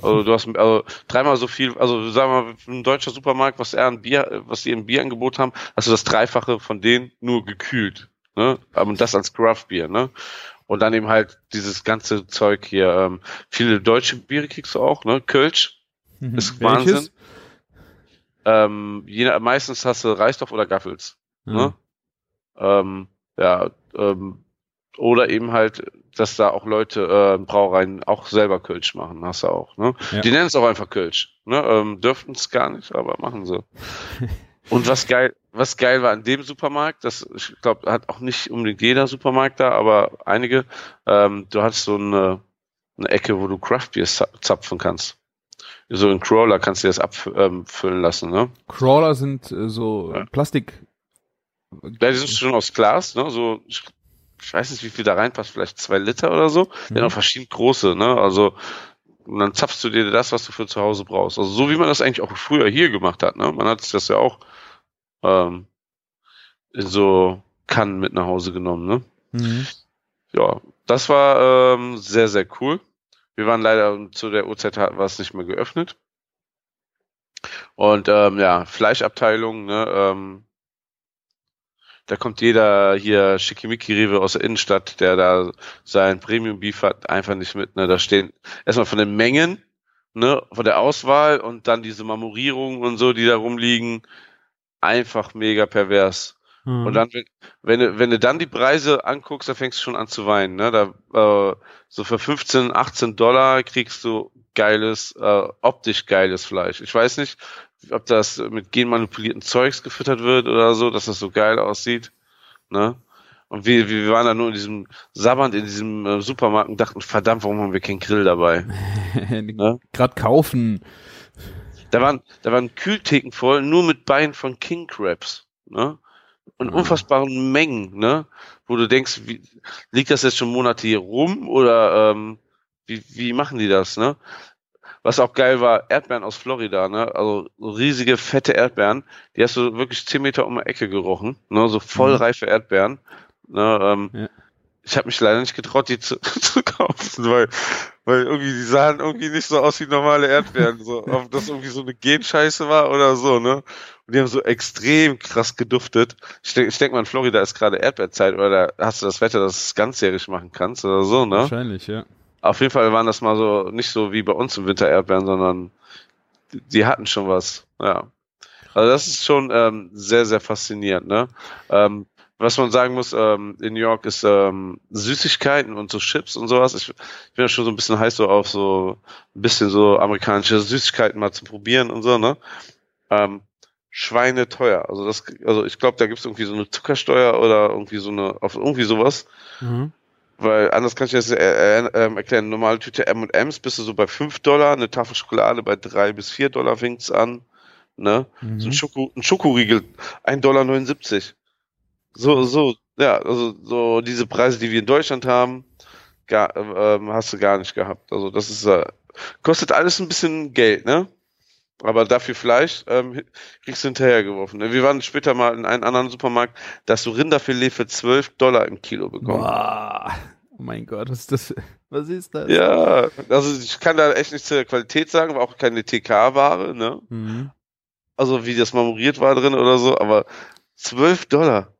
Also du hast also dreimal so viel, also sagen wir mal, ein deutscher Supermarkt, was er an Bier, was sie im Bierangebot haben, hast du das Dreifache von denen nur gekühlt. Ne? Aber das als Craft Beer, ne? Und dann eben halt dieses ganze Zeug hier. Ähm, viele deutsche Biere kriegst du auch, ne? Kölsch mhm. ist Wahnsinn. Welches? Ähm, je, meistens hast du Reisdorf oder Gaffels. Mhm. Ne? Ähm, ja, ähm, oder eben halt, dass da auch Leute äh, Brauereien auch selber Kölsch machen, hast du auch. Ne? Ja. Die nennen es auch einfach Kölsch. Ne? Ähm, dürften es gar nicht, aber machen sie. Und was geil, was geil war an dem Supermarkt, das ich glaube, hat auch nicht unbedingt jeder Supermarkt da, aber einige, ähm, du hast so eine, eine Ecke, wo du Craftbeer zapfen kannst. So ein Crawler kannst du das abfüllen ähm, lassen, ne? Crawler sind äh, so ja. Plastik ja, die sind schon aus Glas, ne? So, ich, weiß nicht, wie viel da reinpasst, vielleicht zwei Liter oder so. Mhm. Ja, noch verschieden große, ne? Also, und dann zapfst du dir das, was du für zu Hause brauchst. Also so wie man das eigentlich auch früher hier gemacht hat, ne? Man hat sich das ja auch ähm, in so Kannen mit nach Hause genommen, ne? Mhm. Ja, das war ähm, sehr, sehr cool. Wir waren leider zu der Uhrzeit war es nicht mehr geöffnet. Und ähm, ja, Fleischabteilung, ne, ähm, da kommt jeder hier Schickimicki-Rewe aus der Innenstadt, der da sein Premium-Beef hat, einfach nicht mit. Ne? Da stehen erstmal von den Mengen, ne, von der Auswahl und dann diese Marmorierungen und so, die da rumliegen, einfach mega pervers. Mhm. Und dann, wenn du, wenn du dann die Preise anguckst, da fängst du schon an zu weinen. Ne? Da, äh, so für 15, 18 Dollar kriegst du geiles, äh, optisch geiles Fleisch. Ich weiß nicht, ob das mit genmanipulierten Zeugs gefüttert wird oder so, dass das so geil aussieht. Ne? Und wir, wir waren da nur in diesem Sabbernd in diesem äh, Supermarkt und dachten, verdammt, warum haben wir keinen Grill dabei? ne? Gerade kaufen. Da waren, da waren Kühltheken voll, nur mit Beinen von King Crabs. Ne? Und mhm. unfassbaren Mengen, ne? Wo du denkst, wie, liegt das jetzt schon Monate hier rum oder ähm, wie, wie machen die das, ne? Was auch geil war, Erdbeeren aus Florida, ne? Also so riesige, fette Erdbeeren. Die hast du wirklich zehn Meter um die Ecke gerochen, ne? So voll mhm. reife Erdbeeren. Ne? Ähm, ja. Ich habe mich leider nicht getraut, die zu, zu kaufen, weil, weil irgendwie die sahen irgendwie nicht so aus wie normale Erdbeeren. So, ob das irgendwie so eine Genscheiße war oder so, ne? Und die haben so extrem krass geduftet. Ich denke ich denk mal, in Florida ist gerade Erdbeerzeit oder hast du das Wetter, dass du es ganzjährig machen kannst oder so, ne? Wahrscheinlich, ja. Auf jeden Fall waren das mal so, nicht so wie bei uns im Winter Erdbeeren, sondern die, die hatten schon was, ja. Also das ist schon ähm, sehr, sehr faszinierend, ne? Ähm, was man sagen muss, ähm, in New York ist ähm, Süßigkeiten und so Chips und sowas. Ich, ich bin ja schon so ein bisschen heiß so auf so ein bisschen so amerikanische Süßigkeiten mal zu probieren und so, ne? Ähm, Schweine teuer. Also das, also ich glaube, da gibt es irgendwie so eine Zuckersteuer oder irgendwie so eine, auf irgendwie sowas. Mhm. Weil anders kann ich das äh, äh, ähm, erklären. Normale Tüte M&M's bist du so bei 5 Dollar, eine Tafel Schokolade bei 3 bis 4 Dollar fängt's an. Ne? Mhm. So ein, Schoko, ein Schokoriegel, 1,79 Dollar. So, so, ja, also so diese Preise, die wir in Deutschland haben, gar, ähm, hast du gar nicht gehabt. Also das ist, äh, kostet alles ein bisschen Geld, ne? Aber dafür Fleisch ähm, kriegst du hinterhergeworfen. Wir waren später mal in einem anderen Supermarkt, da hast du Rinderfilet für 12 Dollar im Kilo bekommen. Boah. Oh mein Gott, was ist das? Was ist das? Ja, also ich kann da echt nichts zur Qualität sagen, war auch keine TK-Ware, ne? Mhm. Also wie das marmoriert war drin oder so, aber 12 Dollar.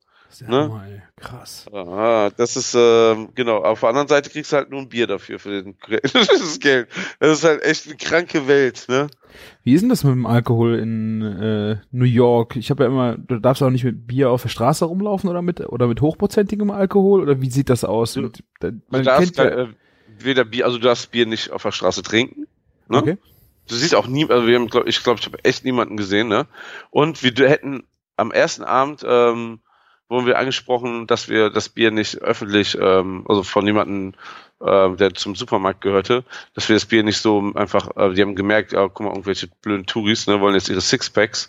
Ne? Mal, krass. Ah, das ist, ähm, genau. Auf der anderen Seite kriegst du halt nur ein Bier dafür, für den, das Geld. Das ist halt echt eine kranke Welt, ne? Wie ist denn das mit dem Alkohol in äh, New York? Ich habe ja immer, du darfst auch nicht mit Bier auf der Straße rumlaufen oder mit oder mit hochprozentigem Alkohol oder wie sieht das aus? Du- Mit, da, Du man darfst ja, äh, weder Bier, also du darfst Bier nicht auf der Straße trinken. Ne? okay. Du siehst auch nie, also wir haben, glaub, ich glaube, ich habe echt niemanden gesehen, ne? Und wir hätten am ersten Abend ähm, wurden wir angesprochen, dass wir das Bier nicht öffentlich, ähm, also von jemandem, ähm, der zum Supermarkt gehörte, dass wir das Bier nicht so einfach, äh, die haben gemerkt, ja, guck mal, irgendwelche blöden Touris, ne, wollen jetzt ihre Sixpacks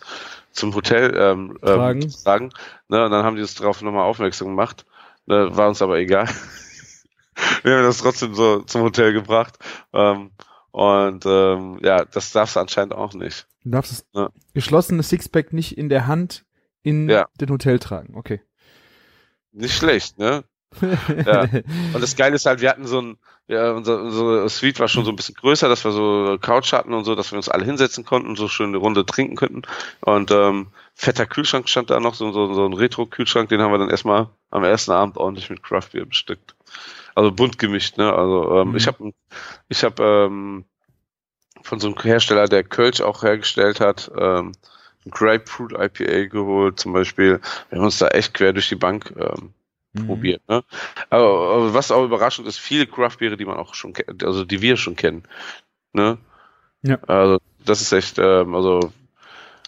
zum Hotel ähm, Tragen. Ähm, tragen ne, und dann haben die uns darauf nochmal aufmerksam gemacht. Ne, war uns aber egal. wir haben das trotzdem so zum Hotel gebracht. Ähm, und ähm, ja, das darfst du anscheinend auch nicht. Du darfst das Ja. geschlossene Sixpack nicht in der Hand in Ja. den Hotel tragen. Okay. Nicht schlecht, ne? Ja. Und das Geile ist halt, wir hatten so ein, ja, unser, unsere Suite war schon so ein bisschen größer, dass wir so Couch hatten und so, dass wir uns alle hinsetzen konnten, so schön eine Runde trinken könnten. Und ähm, fetter Kühlschrank stand da noch, so, so, so ein Retro-Kühlschrank, den haben wir dann erstmal am ersten Abend ordentlich mit Craft Beer bestückt. Also bunt gemischt, ne? Also ähm, Mhm. ich habe ich hab, ähm, von so einem Hersteller, der Kölsch auch hergestellt hat, ähm, ein Grapefruit IPA geholt zum Beispiel. Wir haben uns da echt quer durch die Bank ähm, Mhm. probiert. Ne? Aber, aber was auch überraschend ist, viele Craftbeere, die man auch schon kennt, also die wir schon kennen. Ne? Ja. Also das ist echt, ähm, also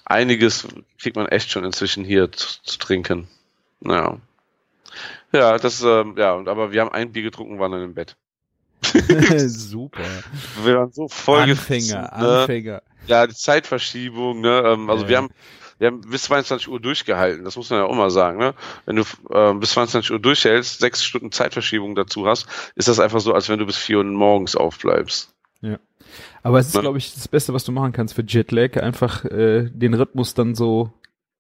einiges kriegt man echt schon inzwischen hier zu, zu trinken. Ja. Ja, das, ähm, ja, und aber wir haben ein Bier getrunken, waren dann im Bett. Super. Wir waren so voll Anfänger, ne? Anfänger. Ja, die Zeitverschiebung, ne? Ähm, also Ja. wir haben wir haben bis 22 Uhr durchgehalten, das muss man ja auch mal sagen, ne? Wenn du ähm, bis 22 Uhr durchhältst, sechs Stunden Zeitverschiebung dazu hast, ist das einfach so, als wenn du bis vier Uhr morgens aufbleibst. Aber es ist, Ne? glaube ich, das Beste, was du machen kannst für Jetlag, einfach äh, den Rhythmus dann so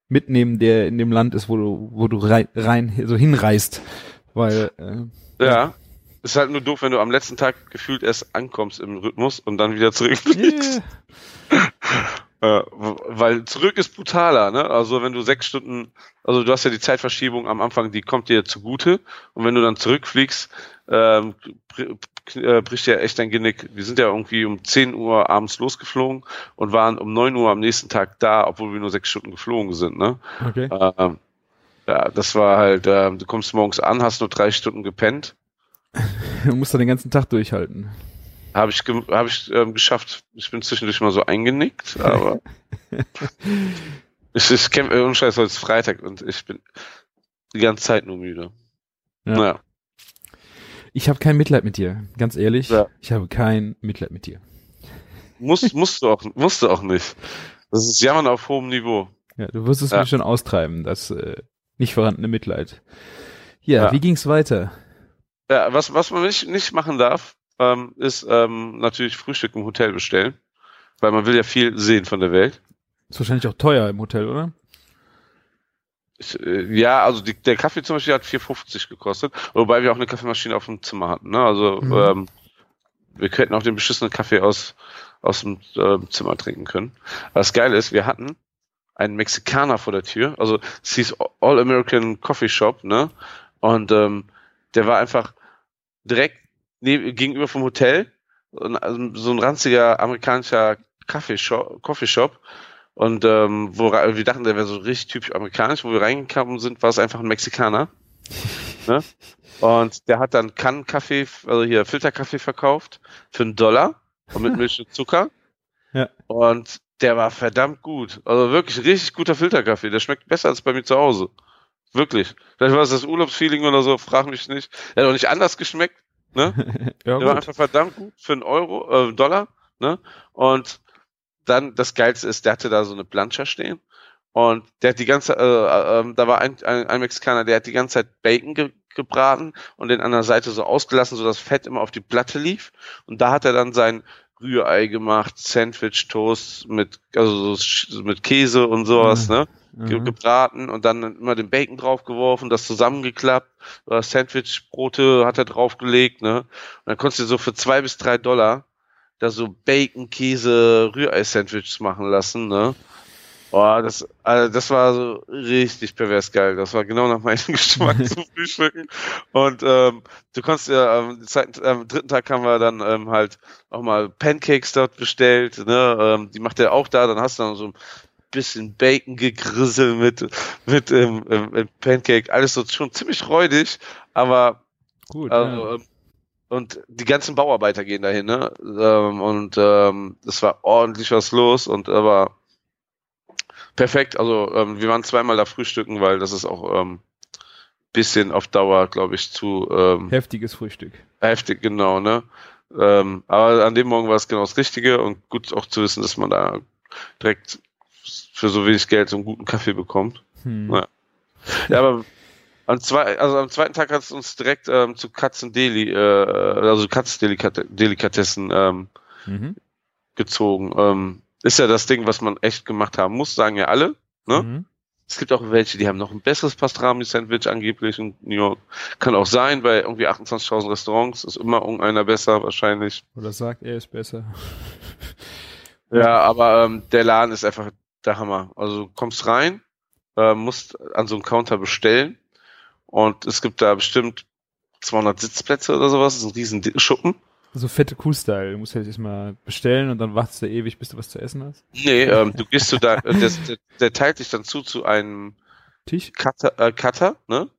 mitnehmen, der in dem Land ist, wo du, wo du rein, rein so hinreist. Weil, äh, Ja. Ist halt nur doof, wenn du am letzten Tag gefühlt erst ankommst im Rhythmus und dann wieder zurückfliegst. yeah. Äh, weil zurück ist brutaler, ne? Also wenn du sechs Stunden, also du hast ja die Zeitverschiebung am Anfang, die kommt dir zugute und wenn du dann zurückfliegst, ähm, äh, bricht ja echt dein Genick. Wir sind ja irgendwie um 10 Uhr abends losgeflogen und waren um 9 Uhr am nächsten Tag da, obwohl wir nur sechs Stunden geflogen sind, ne? Okay. Ähm, ja, das war halt, ähm, du kommst morgens an, hast nur drei Stunden gepennt. Du musst dann den ganzen Tag durchhalten. Habe ich, ge hab ich ähm, geschafft. Ich bin zwischendurch mal so eingenickt, aber ich, ich kämpfe, äh, unscheiß, heute ist Freitag und ich bin die ganze Zeit nur müde. Ja. Naja. Ich habe kein Mitleid mit dir, ganz ehrlich. Ja. Ich habe kein Mitleid mit dir. Muss, musst du auch, musst du auch nicht. Das ist Jammern auf hohem Niveau. Ja, du wirst es Ja. mir schon austreiben, das äh, nicht vorhandene Mitleid. Ja, Ja. wie ging's weiter? Ja, was, was man nicht, nicht machen darf, ähm, ist ähm, natürlich Frühstück im Hotel bestellen. Weil man will ja viel sehen von der Welt. Ist wahrscheinlich auch teuer im Hotel, oder? Ich, äh, ja, also die, der Kaffee zum Beispiel hat 4,50 gekostet, wobei wir auch eine Kaffeemaschine auf dem Zimmer hatten. Ne? Also Mhm. ähm, wir könnten auch den beschissenen Kaffee aus, aus dem ähm, Zimmer trinken können. Aber das Geile ist, wir hatten einen Mexikaner vor der Tür, also es hieß All American Coffee Shop, ne? Und ähm, der war einfach direkt neben, gegenüber vom Hotel, also so ein ranziger amerikanischer Kaffeeshop, Coffeeshop. Und ähm, wo wir dachten, der wäre so richtig typisch amerikanisch. Wo wir reingekommen sind, war es einfach ein Mexikaner. ne? Und der hat dann Kannenkaffee, also hier Filterkaffee verkauft für einen Dollar und mit Milch und Zucker. Ja. Und der war verdammt gut. Also wirklich richtig guter Filterkaffee. Der schmeckt besser als bei mir zu Hause. Wirklich. Vielleicht war es das Urlaubsfeeling oder so, frag mich nicht. Der hat auch nicht anders geschmeckt. Ne? ja, Der war einfach verdammt gut für einen Euro, äh, Dollar, ne? Und dann das Geilste ist, der hatte da so eine Plancha stehen und der hat die ganze, äh, äh, ähm, da war ein, ein, ein Mexikaner, der hat die ganze Zeit Bacon ge gebraten und den an der Seite so ausgelassen, so dass Fett immer auf die Platte lief. Und da hat er dann sein Rührei gemacht, Sandwich, Toast mit, also so mit Käse und sowas, Mhm. ne? Mhm. gebraten und dann immer den Bacon draufgeworfen, das zusammengeklappt, oder Sandwichbrote hat er draufgelegt, ne? Und dann konntest du so für zwei bis drei Dollar da so Bacon, Käse, Rührei-Sandwiches machen lassen, ne? Boah, das, also das war so richtig pervers geil. Das war genau nach meinem Geschmack zum Frühstücken. Und ähm, du konntest ja am, zweiten, am dritten Tag haben wir dann ähm, halt auch mal Pancakes dort bestellt. Ne? Ähm, die macht er auch da. Dann hast du dann so ein bisschen Bacon gegrisselt mit mit ähm, ähm, Pancake. Alles so schon ziemlich räudig, aber Gut. also, ja. ähm, und die ganzen Bauarbeiter gehen dahin, ne? Ähm, und ähm, es war ordentlich was los und aber perfekt. Also ähm, wir waren zweimal da frühstücken, weil das ist auch ähm, bisschen auf Dauer, glaube ich, zu ähm, Heftiges Frühstück. heftig, genau, ne? Ähm, aber an dem Morgen war es genau das Richtige und gut auch zu wissen, dass man da direkt für so wenig Geld so einen guten Kaffee bekommt. Hm. Ja. Ja, aber am, zwei, also am zweiten Tag hat es uns direkt ähm, zu Katzendeli, äh, also Katzendelikatessen ähm, Mhm. gezogen. Ähm, ist ja das Ding, was man echt gemacht haben muss, sagen ja alle. Ne? Mhm. Es gibt auch welche, die haben noch ein besseres Pastrami-Sandwich angeblich in New York. Kann auch sein, bei irgendwie 28.000 Restaurants ist immer irgendeiner besser wahrscheinlich. Oder sagt, er ist besser. Ja, aber ähm, der Laden ist einfach der Hammer. Also du kommst rein, äh, musst an so einem Counter bestellen und es gibt da bestimmt 200 Sitzplätze oder sowas. Das ist ein riesen Schuppen. So fette Kuh-Style. Du musst halt erstmal bestellen und dann wartest du ewig, bis du was zu essen hast. Nee, ähm, du gehst zu da, äh, der, der, der teilt dich dann zu zu einem Tisch? Cutter, äh, Cutter ne?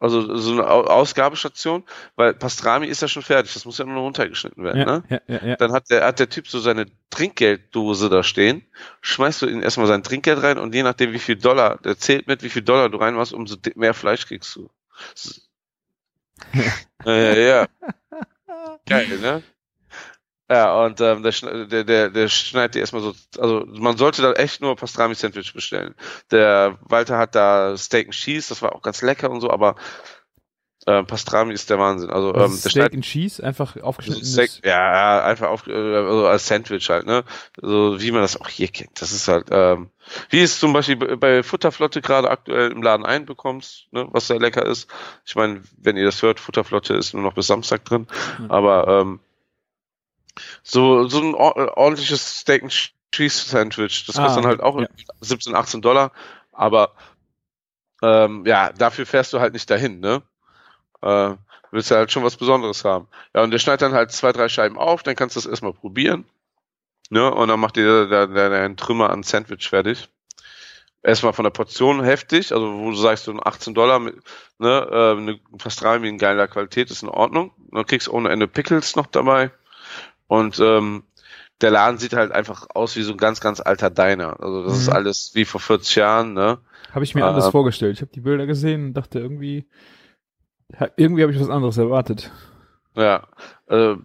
Also so eine Au Ausgabestation, weil Pastrami ist ja schon fertig, das muss ja nur noch runtergeschnitten werden, Ja, ne? ja, ja, ja. Dann hat der, hat der Typ so seine Trinkgelddose da stehen, schmeißt du ihm erstmal sein Trinkgeld rein und je nachdem wie viel Dollar, der zählt mit, wie viel Dollar du reinmachst, umso mehr Fleisch kriegst du. Ja, ja. Geil, ne? Ja, und ähm, der, der, der, der schneidet dir erstmal so, also man sollte da echt nur Pastrami-Sandwich bestellen. Der Walter hat da Steak and Cheese, das war auch ganz lecker und so, aber äh, Pastrami ist der Wahnsinn. Also Was ähm, Steak and Cheese, einfach so aufgeschnittenes. Steak, ja, einfach auf, äh, also als Sandwich halt, ne? So wie man das auch hier kennt. Das ist halt, ähm, wie es zum Beispiel bei- bei Futterflotte gerade aktuell im Laden einbekommst, ne, was sehr lecker ist. Ich meine, wenn ihr das hört, Futterflotte ist nur noch bis Samstag drin, Mhm. aber ähm, so, so ein äh, ordentliches Steak and Cheese Sandwich, das Ah, kostet dann halt auch ja. 17, 18 Dollar, aber ähm, ja, dafür fährst du halt nicht dahin, ne? Äh, willst du halt schon was Besonderes haben. Ja, und der schneidet dann halt zwei, drei Scheiben auf, dann kannst du das erstmal probieren. Ne? Und dann macht dir der, der, der einen Trümmer an Sandwich fertig. Erstmal von der Portion heftig, also wo du sagst, du 18 Dollar mit, ne, äh, eine Pastrami in geiler Qualität ist in Ordnung. Dann kriegst du ohne Ende Pickles noch dabei. Und ähm, der Laden sieht halt einfach aus wie so ein ganz, ganz alter Diner. Also das ist Mhm. alles wie vor 40 Jahren, ne? Habe ich mir Ah. anders vorgestellt. Ich habe die Bilder gesehen und dachte irgendwie, irgendwie habe ich was anderes erwartet. Ja, äh,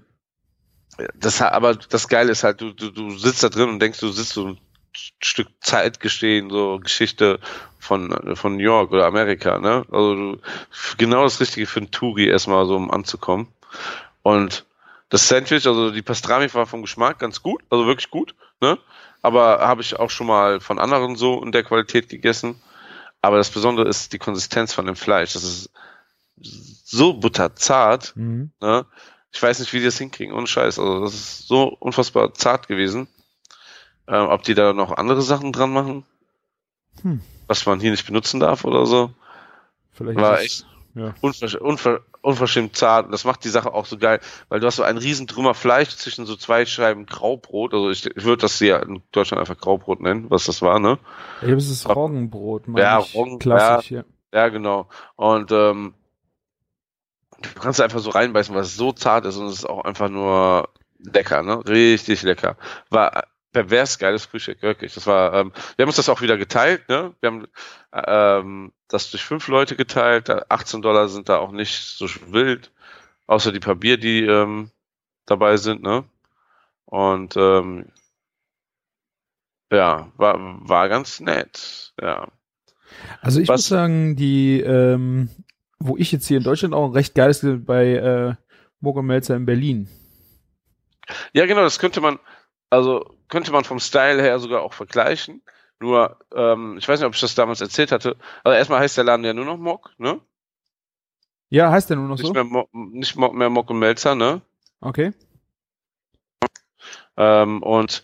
das, aber das Geile ist halt, du, du, du sitzt da drin und denkst, du sitzt so ein Stück Zeit gestehen, so Geschichte von, von New York oder Amerika, ne? Also du, genau das Richtige für einen Touri erstmal so um anzukommen. Und das Sandwich, also die Pastrami war vom Geschmack ganz gut, also wirklich gut, ne? Aber habe ich auch schon mal von anderen so in der Qualität gegessen. Aber das Besondere ist die Konsistenz von dem Fleisch. Das ist so butterzart, Mhm. Ne? Ich weiß nicht, wie die das hinkriegen, ohne Scheiß. Also das ist so unfassbar zart gewesen. Ähm, ob die da noch andere Sachen dran machen, Hm. was man hier nicht benutzen darf oder so. Vielleicht War echt ja. unversch unver unverschämt zart. Und das macht die Sache auch so geil, weil du hast so einen riesen Trümmer Fleisch zwischen so zwei Scheiben Graubrot. Also ich, ich würde das hier in Deutschland einfach Graubrot nennen, was das war, ne? Ich glaube, es ist Roggenbrot. meine Ja, ich. Roggen- Klassisch, ja. Ja, genau. Und ähm, du kannst einfach so reinbeißen, weil es so zart ist und es ist auch einfach nur lecker, ne? Richtig lecker. War pervers geiles Frühstück, wirklich. Das war, ähm, wir haben uns das auch wieder geteilt, ne? Wir haben ähm, das durch fünf Leute geteilt. Da 18 Dollar sind da auch nicht so wild, außer die paar Bier, die ähm, dabei sind, ne? Und ähm, ja, war, war ganz nett, ja. Also ich Was- muss sagen, die, ähm, wo ich jetzt hier in Deutschland auch recht geil ist, bei äh, Mogo Melzer in Berlin. Ja, genau, das könnte man, also könnte man vom Style her sogar auch vergleichen. Nur, ähm, ich weiß nicht, ob ich das damals erzählt hatte. Also erstmal heißt der Laden ja nur noch Mock, ne? Ja, heißt der nur noch Nicht so? mehr Mock, nicht Mock, mehr Mock und Melzer, ne? Okay. Ähm, und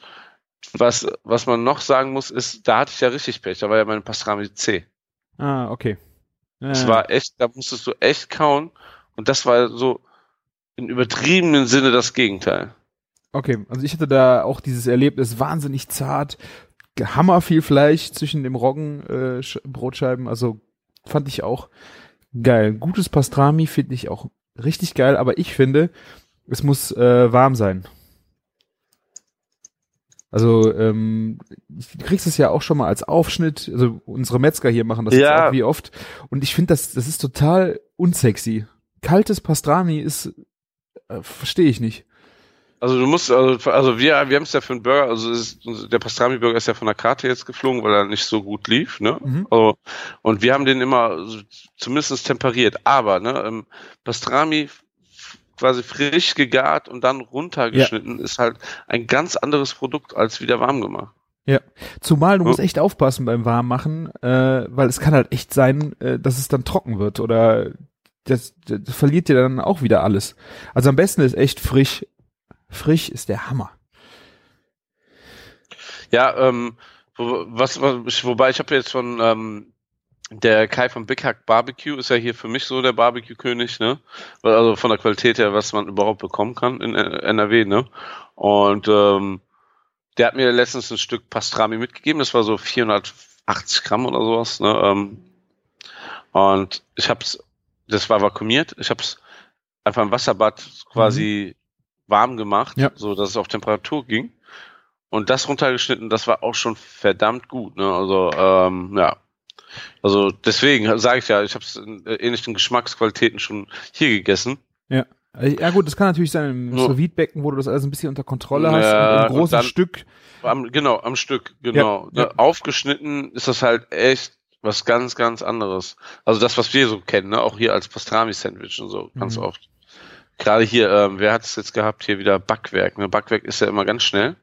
was, was man noch sagen muss, ist, da hatte ich ja richtig Pech. Da war ja meine Pastrami C. Ah, okay. Es Äh, war echt, da musstest du echt kauen. Und das war so im übertriebenen Sinne das Gegenteil. Okay, also ich hatte da auch dieses Erlebnis, wahnsinnig zart, hammer viel Fleisch zwischen dem Roggen, äh, Sch- Brotscheiben, also fand ich auch geil. Gutes Pastrami finde ich auch richtig geil, aber ich finde, es muss äh, warm sein. Also ähm, du kriegst es ja auch schon mal als Aufschnitt, also unsere Metzger hier machen das Ja. jetzt auch wie oft und ich finde das, das ist total unsexy. Kaltes Pastrami ist, äh, verstehe ich nicht. Also du musst, also, also wir, wir haben es ja für einen Burger, also ist, der Pastrami-Burger ist ja von der Karte jetzt geflogen, weil er nicht so gut lief, ne? Mhm. Also, und wir haben den immer zumindest temperiert. Aber, ne, ähm, Pastrami quasi frisch gegart und dann runtergeschnitten ist halt ein ganz anderes Produkt als wieder warm gemacht. Ja, zumal du Ja. musst echt aufpassen beim Warmmachen, äh, weil es kann halt echt sein, äh, dass es dann trocken wird oder das, das verliert dir dann auch wieder alles. Also am besten ist echt frisch. Frisch ist der Hammer. Ja, ähm, wo, was, was, wobei ich habe jetzt von ähm, der Kai von Big Hack Barbecue ist ja hier für mich so der Barbecue-König, ne? Also von der Qualität her, was man überhaupt bekommen kann in äh, NRW, ne? Und ähm, der hat mir letztens ein Stück Pastrami mitgegeben, das war so 480 Gramm oder sowas, ne? Ähm, und ich hab's, das war vakuumiert, ich hab's einfach im Wasserbad quasi warm gemacht, Ja. so dass es auf Temperatur ging. Und das runtergeschnitten, das war auch schon verdammt gut. Ne? Also ähm, ja, also deswegen sage ich ja, ich habe es in äh, ähnlichen Geschmacksqualitäten schon hier gegessen. Äh, Ja gut, das kann natürlich sein im Ja. Sous-Vide-Becken, wo du das alles ein bisschen unter Kontrolle hast, Ja, und großen dann- Stück. Am, genau, am Stück, genau. Ja, ja. Ne, Aufgeschnitten ist das halt echt was ganz, ganz anderes. Also das, was wir so kennen, ne? auch hier als Pastrami-Sandwich und so, ganz Mhm. oft. Gerade hier, ähm, wer hat es jetzt gehabt? Hier wieder Backwerk. Ne? Backwerk ist ja immer ganz schnell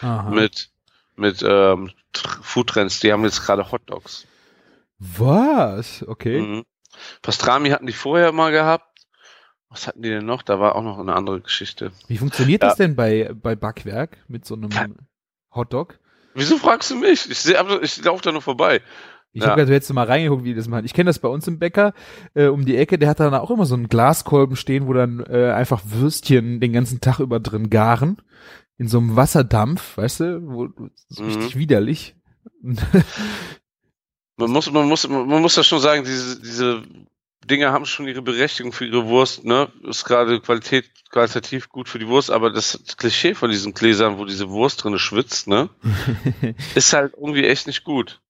Aha. mit mit ähm, Tr- Foodtrends. Die haben jetzt gerade Hotdogs. Was? Okay. Mhm. Pastrami hatten die vorher mal gehabt. Was hatten die denn noch? Da war auch noch eine andere Geschichte. Wie funktioniert Ja. das denn bei, bei Backwerk mit so einem Hotdog? Wieso fragst du mich? Ich, seh, ich laufe da nur vorbei. Ich Ja. habe gerade jetzt mal reingeguckt, wie die das machen. Ich kenne das bei uns im Bäcker äh, um die Ecke. Der hat dann auch immer so einen Glaskolben stehen, wo dann äh, einfach Würstchen den ganzen Tag über drin garen. In so einem Wasserdampf, weißt du? Wo, ist Mhm. richtig widerlich. Man muss, man muss, man muss das schon sagen, diese, diese Dinge haben schon ihre Berechtigung für ihre Wurst, ne? Ist gerade Qualität, qualitativ gut für die Wurst, aber das Klischee von diesen Gläsern, wo diese Wurst drinne schwitzt, ne? Ist halt irgendwie echt nicht gut.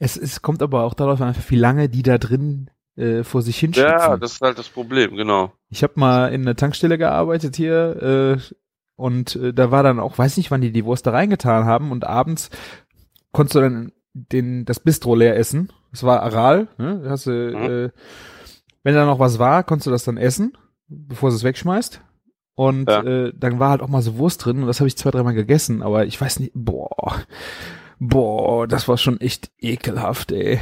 Es, es kommt aber auch darauf an, wie lange die da drin äh, vor sich hinschwitzen. Ja, das ist halt das Problem, genau. Ich habe mal in einer Tankstelle gearbeitet hier äh, und äh, da war dann auch, weiß nicht, wann die die Wurst da reingetan haben und abends konntest du dann den das Bistro leer essen. Das war Aral, ne? Hast du, Mhm. äh, wenn da noch was war, konntest du das dann essen, bevor du es wegschmeißt. Und Ja. äh, dann war halt auch mal so Wurst drin und das habe ich zwei, dreimal gegessen, aber ich weiß nicht, boah, boah, das war schon echt ekelhaft, ey.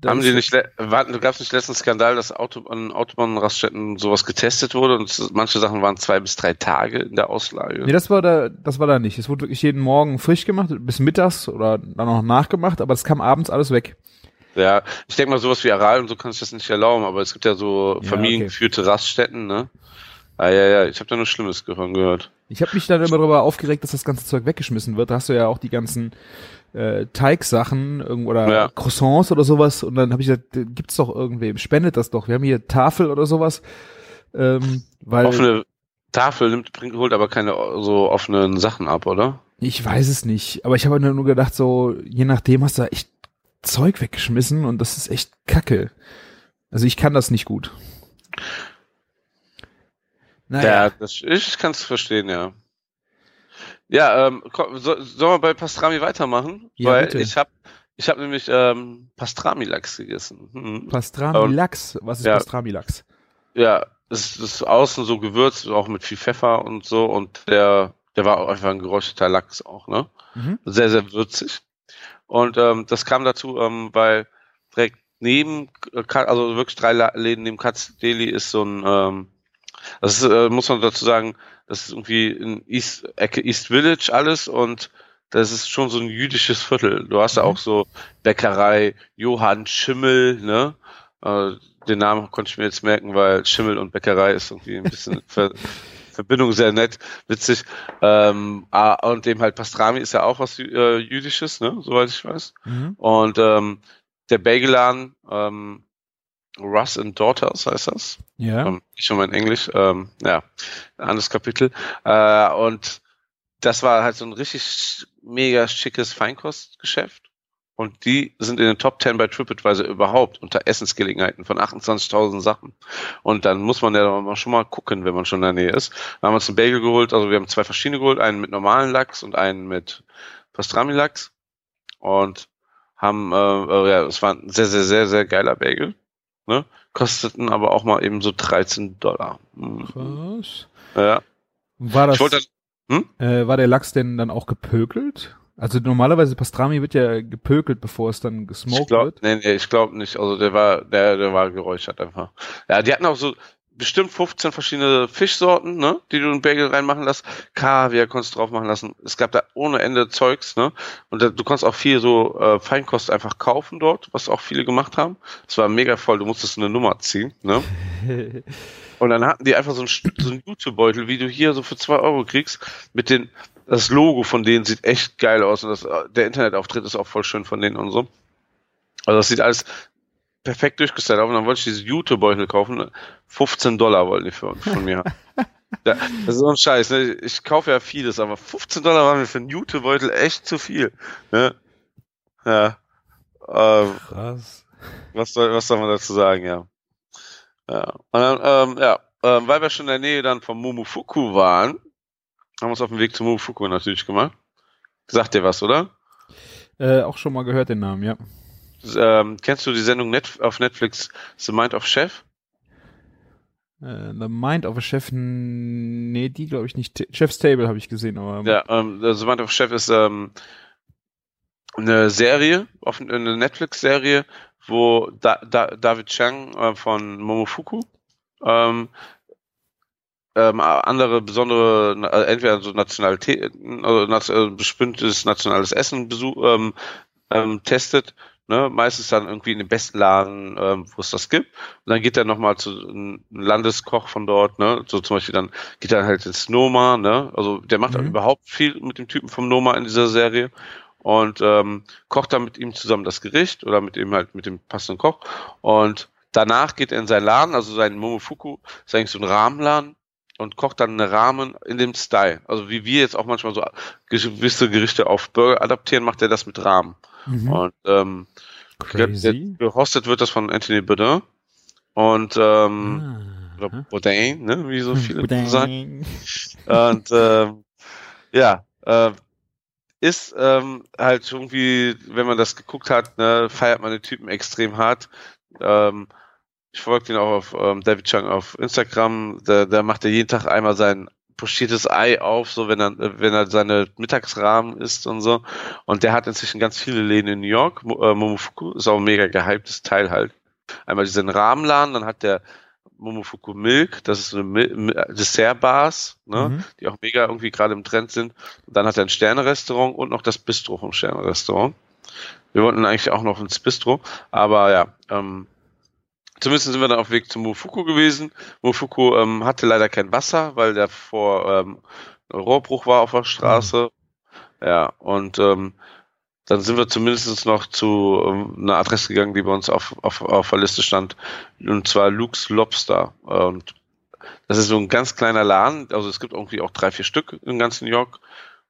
Das, Haben die nicht, warten, gab es nicht letzten Skandal, dass Auto, an Autobahnraststätten sowas getestet wurde und manche Sachen waren zwei bis drei Tage in der Auslage? Nee, das war da, das war da nicht. Es wurde wirklich jeden Morgen frisch gemacht, bis mittags oder dann noch nachgemacht, aber es kam abends alles weg. Ja, ich denke mal, sowas wie Aral und so kann ich das nicht erlauben, aber es gibt ja so Ja, familiengeführte Raststätten, ne? Ah, ja, ja, ich habe da nur Schlimmes gehört. Ich habe mich dann immer darüber aufgeregt, dass das ganze Zeug weggeschmissen wird. Da hast du ja auch die ganzen äh, Teigsachen oder Ja. Croissants oder sowas. Und dann habe ich gesagt, äh, gibt's doch irgendwem, spendet das doch. Wir haben hier Tafel oder sowas. Ähm, weil Offene Tafel nimmt, bringt, holt aber keine so offenen Sachen ab, oder? ich weiß es nicht, aber ich habe nur gedacht, so je nachdem hast du da echt Zeug weggeschmissen und das ist echt Kacke. Also ich kann das nicht gut. Naja. Ja, das, ich kann es verstehen, ja. Ja, ähm, komm, so, sollen wir bei Pastrami weitermachen? Ja, Weil bitte. ich habe ich hab nämlich ähm, Pastrami-Lachs gegessen. Hm. Pastrami-Lachs. Was ist Ja. Pastrami-Lachs? Ja, es ist außen so gewürzt, auch mit viel Pfeffer und so und der, der war auch einfach ein geräucherter Lachs auch, ne? Mhm. Sehr, sehr würzig. Und ähm, das kam dazu, ähm, weil direkt neben, also wirklich drei Läden neben Katz Deli ist so ein, ähm, das ist, äh, muss man dazu sagen, das ist irgendwie in East, Ecke East Village alles und das ist schon so ein jüdisches Viertel. Du hast da auch so Bäckerei, Johann Schimmel, ne? Äh, den Namen konnte ich mir jetzt merken, weil Schimmel und Bäckerei ist irgendwie ein bisschen Ver Verbindung sehr nett, witzig. Ähm, ah, und dem halt Pastrami ist ja auch was äh, Jüdisches, ne? Soweit ich weiß. Mhm. Und ähm, der Bagelan, ähm, Russ and Daughters heißt das. Ja. Ähm, ich schon mal in Englisch, ähm, ja, ein anderes Kapitel. Äh, und das war halt so ein richtig mega schickes Feinkostgeschäft. Und die sind in den Top 10 bei TripAdvisor überhaupt unter Essensgelegenheiten von 28.000 Sachen. Und dann muss man ja schon mal gucken, wenn man schon in der Nähe ist. Dann haben wir uns einen Bagel geholt, also wir haben zwei verschiedene geholt, einen mit normalen Lachs und einen mit Pastrami-Lachs. Und haben, äh, äh, ja, es war ein sehr, sehr, sehr, sehr geiler Bagel. Ne? Kosteten aber auch mal eben so 13 Dollar. Mhm. Krass. Ja. War das, wollte äh, war der Lachs denn dann auch gepökelt? Also normalerweise Pastrami wird ja gepökelt, bevor es dann gesmoked glaub, wird. nee, nee, ich glaube nicht. Also der war, der, der war geräuchert einfach. Ja, die hatten auch so bestimmt 15 verschiedene Fischsorten, ne, die du in den Bagel reinmachen lässt. Kaviar konntest du drauf machen lassen. Es gab da ohne Ende Zeugs, ne. Und da, du konntest auch viel so äh, Feinkost einfach kaufen dort, was auch viele gemacht haben. Es war mega voll. Du musstest eine Nummer ziehen, ne. Und dann hatten die einfach so einen, so einen YouTube-Beutel, wie du hier so für zwei Euro kriegst, mit den, das Logo von denen sieht echt geil aus und das, der Internetauftritt ist auch voll schön von denen und so. Also das sieht alles perfekt durchgestylt aus und dann wollte ich diese YouTube-Beutel kaufen. 15 Dollar wollten die für, von mir. Ja, das ist so ein Scheiß. Ne? Ich kaufe ja vieles, aber 15 Dollar waren mir für einen YouTube-Beutel echt zu viel. Ne? Ja. Ähm, Krass. was soll, was soll man dazu sagen, ja. Ja. Und dann, ähm, ja, ähm, weil wir schon in der Nähe dann vom Momofuku waren, haben wir uns auf den Weg zum Momofuku natürlich gemacht. Sagt dir was, oder? Äh, auch schon mal gehört den Namen, ja. Ähm, kennst du die Sendung Net auf Netflix The Mind of Chef? Äh, The Mind of a Chef, nee, die glaube ich nicht. Chef's Table habe ich gesehen, aber Ja, ähm, The Mind of Chef ist ähm, eine Serie, auf, eine Netflix-Serie, wo da, da, David Chang äh, von Momofuku ähm, ähm, andere besondere, äh, entweder so Nationalitäten, also nat äh, bestimmtes nationales Essen besuch, ähm, ähm, testet, ne, meistens dann irgendwie in den besten Laden, ähm, wo es das gibt. Und dann geht er nochmal zu einem Landeskoch von dort, ne, so zum Beispiel dann geht er halt ins Noma, ne, also der macht Mhm. überhaupt viel mit dem Typen vom Noma in dieser Serie und ähm, kocht dann mit ihm zusammen das Gericht oder mit ihm halt mit dem passenden Koch und danach geht er in seinen Laden, also sein Momofuku ist eigentlich so ein Rahmenladen und kocht dann eine Rahmen in dem Style. Also wie wir jetzt auch manchmal so gewisse Gerichte auf Burger adaptieren, macht er das mit Rahmen. Mhm. Und ähm, Crazy. ge- gehostet wird das von Anthony Bourdain und ähm, Ah. oder Bourdain, ne, wie so viele Bourdain. sagen. Und ähm, ja, äh, ist ähm, halt irgendwie, wenn man das geguckt hat, ne, feiert man den Typen extrem hart. Ähm, ich folge ihn auch auf ähm, David Chung auf Instagram. Da, da macht er jeden Tag einmal sein pochiertes Ei auf, so wenn er wenn er seine Mittagsrahmen isst und so. Und der hat inzwischen ganz viele Läden in New York. Äh, Momofuku ist auch ein mega gehyptes Teil halt. Einmal diesen Rahmenladen, dann hat der Momofuku Milk, das ist so eine Dessertbars, ne, Mhm. die auch mega irgendwie gerade im Trend sind. Und dann hat er ein Sternerestaurant und noch das Bistro vom Sternerestaurant. Wir wollten eigentlich auch noch ins Bistro, aber ja, ähm, zumindest sind wir dann auf Weg zum Mofuku gewesen. Mofuku ähm, hatte leider kein Wasser, weil der vor ähm, Rohrbruch war auf der Straße. Ja, und ähm, dann sind wir zumindest noch zu ähm, einer Adresse gegangen, die bei uns auf, auf, auf der Liste stand, und zwar Luke's Lobster. Und das ist so ein ganz kleiner Laden, also es gibt irgendwie auch drei, vier Stück in ganz New York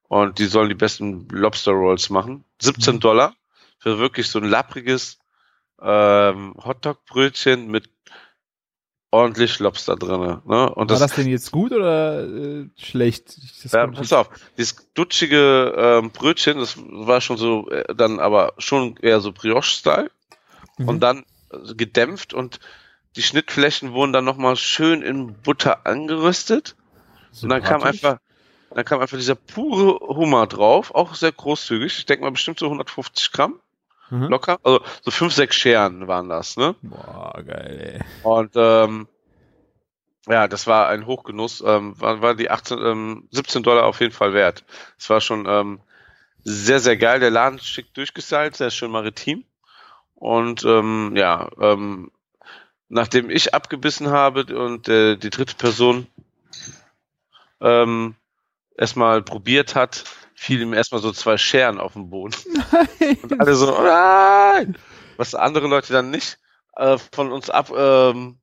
und die sollen die besten Lobster Rolls machen. 17 Mhm. Dollar für wirklich so ein lappriges ähm, Hotdog-Brötchen mit ordentlich Lobster drinne. Ne? Und War das, das denn jetzt gut oder äh, schlecht? Das ja, pass auf, dieses dutschige ähm, Brötchen, das war schon so, äh, dann aber schon eher so Brioche-Style Mhm. und dann äh, gedämpft und die Schnittflächen wurden dann nochmal schön in Butter angeröstet und dann kam einfach, dann kam einfach dieser pure Hummer drauf, auch sehr großzügig. Ich denke mal bestimmt so 150 Gramm Mhm. locker, also so fünf, sechs Scheren waren das, ne? Boah, geil, ey. Und ähm, ja, das war ein Hochgenuss. Ähm, war, war die 18, ähm, 17 Dollar auf jeden Fall wert. Es war schon ähm, sehr, sehr geil. Der Laden schick durchgestylt, sehr schön maritim. Und ähm, ja, ähm, nachdem ich abgebissen habe und äh, die dritte Person ähm, erstmal probiert hat, fiel ihm erstmal so zwei Scheren auf den Boden. Und alle so, oh nein! Was andere Leute dann nicht äh, von uns ab, ähm,